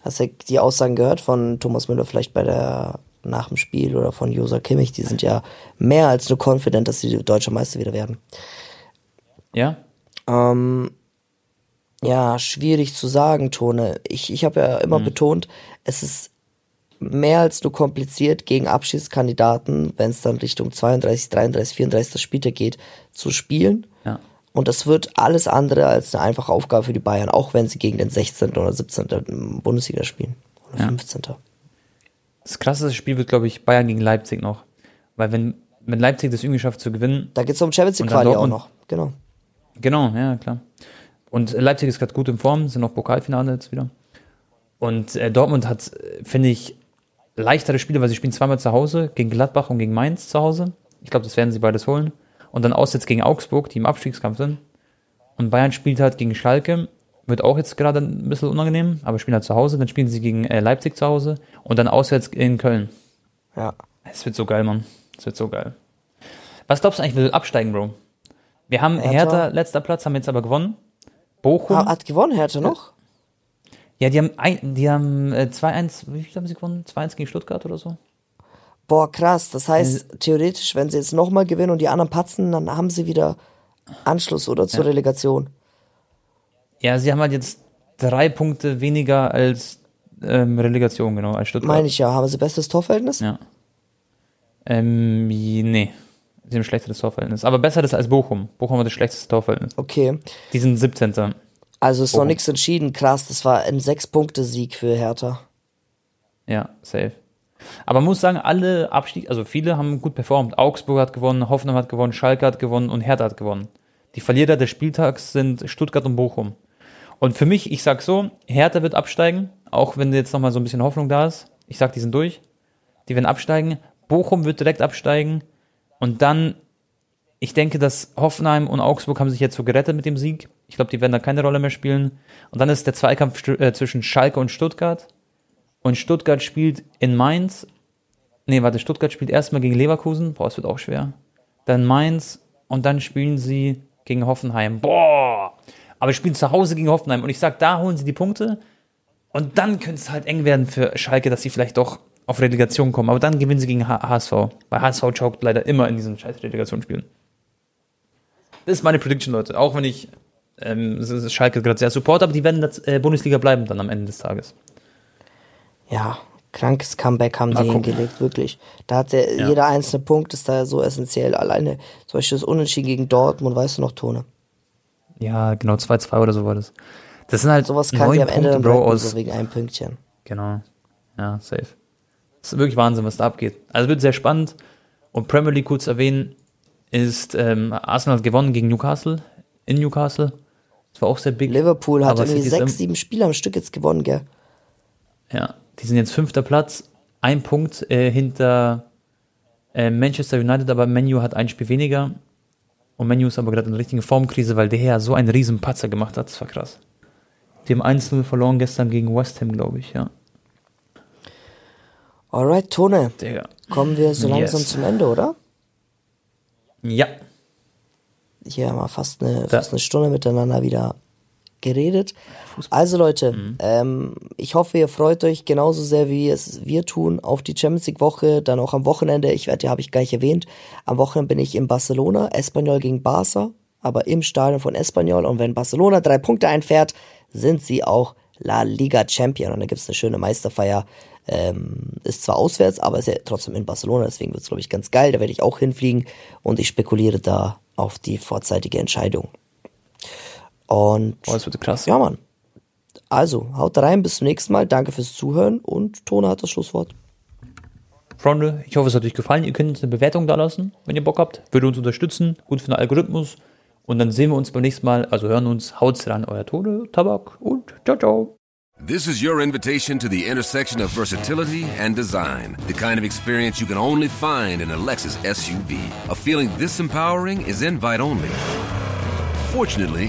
Speaker 1: Hast du die Aussagen gehört von Thomas Müller vielleicht bei der nach dem Spiel oder von Josa Kimmich, die sind ja mehr als nur confident, dass sie deutscher Meister wieder werden.
Speaker 2: Ja.
Speaker 1: Ähm, ja, schwierig zu sagen, Tone. Ich, ich habe ja immer mhm. betont, es ist mehr als nur kompliziert, gegen Abschiedskandidaten, wenn es dann Richtung 32, 33, 34 Spieltag geht, zu spielen.
Speaker 2: Ja.
Speaker 1: Und das wird alles andere als eine einfache Aufgabe für die Bayern, auch wenn sie gegen den 16. oder 17. Bundesliga spielen. Oder ja. 15.
Speaker 2: Das krasseste Spiel wird, glaube ich, Bayern gegen Leipzig noch. Weil wenn, wenn Leipzig das irgendwie schafft zu gewinnen.
Speaker 1: Da geht es um Champions League Quali auch noch. Genau.
Speaker 2: Genau, ja, klar. Und Leipzig ist gerade gut in Form, sind noch Pokalfinale jetzt wieder. Und äh, Dortmund hat, finde ich, leichtere Spiele, weil sie spielen zweimal zu Hause, gegen Gladbach und gegen Mainz zu Hause. Ich glaube, das werden sie beides holen. Und dann aussetzt gegen Augsburg, die im Abstiegskampf sind. Und Bayern spielt halt gegen Schalke, wird auch jetzt gerade ein bisschen unangenehm, aber spielen halt zu Hause. Dann spielen sie gegen äh, Leipzig zu Hause und dann auswärts in Köln.
Speaker 1: Ja.
Speaker 2: Es wird so geil, Mann. Es wird so geil. Was glaubst du eigentlich, wir absteigen, Bro? Wir haben Hertha, Hertha letzter Platz, haben jetzt aber gewonnen. Bochum.
Speaker 1: Hat gewonnen, Hertha noch?
Speaker 2: Ja, die haben, ein, die haben äh, 2-1, wie viel haben sie gewonnen? 2-1 gegen Stuttgart oder so?
Speaker 1: Boah, krass. Das heißt, äh, theoretisch, wenn sie jetzt nochmal gewinnen und die anderen patzen, dann haben sie wieder Anschluss oder zur ja. Relegation.
Speaker 2: Ja, sie haben halt jetzt drei Punkte weniger als ähm, Relegation, genau, als Stuttgart.
Speaker 1: Meine ich ja. Haben sie bestes Torverhältnis?
Speaker 2: Ja. Ähm, nee. Sie haben ein schlechteres Torverhältnis. Aber besser ist als Bochum. Bochum hat das schlechteste Torverhältnis.
Speaker 1: Okay.
Speaker 2: Die sind 17.
Speaker 1: Also ist oh. noch nichts entschieden. Krass, das war ein Sechs-Punkte-Sieg für Hertha.
Speaker 2: Ja, safe. Aber man muss sagen, alle Abstieg, also viele haben gut performt. Augsburg hat gewonnen, Hoffenheim hat gewonnen, Schalke hat gewonnen und Hertha hat gewonnen. Die Verlierer des Spieltags sind Stuttgart und Bochum. Und für mich, ich sag so, Hertha wird absteigen, auch wenn jetzt nochmal so ein bisschen Hoffnung da ist. Ich sag, die sind durch. Die werden absteigen. Bochum wird direkt absteigen. Und dann, ich denke, dass Hoffenheim und Augsburg haben sich jetzt so gerettet mit dem Sieg. Ich glaube, die werden da keine Rolle mehr spielen. Und dann ist der Zweikampf äh, zwischen Schalke und Stuttgart. Und Stuttgart spielt in Mainz. Nee, warte, Stuttgart spielt erstmal gegen Leverkusen. Boah, es wird auch schwer. Dann Mainz und dann spielen sie gegen Hoffenheim. Boah! Aber spielen zu Hause gegen Hoffenheim. Und ich sag, da holen sie die Punkte. Und dann könnte es halt eng werden für Schalke, dass sie vielleicht doch auf Relegation kommen. Aber dann gewinnen sie gegen HSV. Weil HSV choked leider immer in diesen scheiß Relegationsspielen. Das ist meine Prediction, Leute. Auch wenn ich ähm, Schalke gerade sehr support, aber die werden in der äh, Bundesliga bleiben dann am Ende des Tages.
Speaker 1: Ja, krankes Comeback haben Mal die gucken. hingelegt, wirklich. Da hat der, ja. jeder einzelne Punkt ist da so essentiell. Alleine zum Beispiel das Unentschieden gegen Dortmund, weißt du noch, Tone?
Speaker 2: Ja, genau, 2-2 oder so war das. Das sind halt
Speaker 1: Sowas kann die am Ende dann Bro, aus so wegen einem Pünktchen.
Speaker 2: Genau. Ja, safe. Das ist wirklich Wahnsinn, was da abgeht. Also wird sehr spannend. Und Premier League kurz erwähnen, ist ähm, Arsenal hat gewonnen gegen Newcastle, in Newcastle. Das war auch sehr big.
Speaker 1: Liverpool hat irgendwie sechs, sieben Spiele am Stück jetzt gewonnen, gell?
Speaker 2: Ja, die sind jetzt fünfter Platz, ein Punkt äh, hinter äh, Manchester United, aber Menu hat ein Spiel weniger. Und Menu ist aber gerade in der richtigen Formkrise, weil der Herr so einen riesen Patzer gemacht hat. Das war krass. Die haben 1-0 verloren gestern gegen West Ham, glaube ich, ja.
Speaker 1: Alright, Tone. Digga. Kommen wir so langsam yes. zum Ende, oder?
Speaker 2: Ja.
Speaker 1: Hier haben wir fast eine, fast eine Stunde miteinander wieder geredet. Also Leute, mhm. ähm, ich hoffe, ihr freut euch genauso sehr, wie es wir tun, auf die Champions League Woche, dann auch am Wochenende. Ich werde, ja, habe ich gar nicht erwähnt, am Wochenende bin ich in Barcelona, Espanyol gegen Barca, aber im Stadion von Espanyol. Und wenn Barcelona drei Punkte einfährt, sind sie auch La Liga Champion. Und da gibt es eine schöne Meisterfeier. Ähm, ist zwar auswärts, aber ist ja trotzdem in Barcelona, deswegen wird es, glaube ich, ganz geil. Da werde ich auch hinfliegen und ich spekuliere da auf die vorzeitige Entscheidung. Und.
Speaker 2: Oh, das wird krass.
Speaker 1: Ja, Mann. Also, haut rein, bis zum nächsten Mal. Danke fürs Zuhören und Tone hat das Schlusswort.
Speaker 2: Freunde, ich hoffe, es hat euch gefallen. Ihr könnt uns eine Bewertung da lassen, wenn ihr Bock habt. Würde uns unterstützen. Gut für den Algorithmus. Und dann sehen wir uns beim nächsten Mal. Also hören uns. Haut's ran, euer Tode, Tabak und ciao, ciao.
Speaker 3: This is your invitation to the intersection of versatility and design. The kind of experience you can only find in a Lexus SUV. A feeling this empowering is invite only. Fortunately,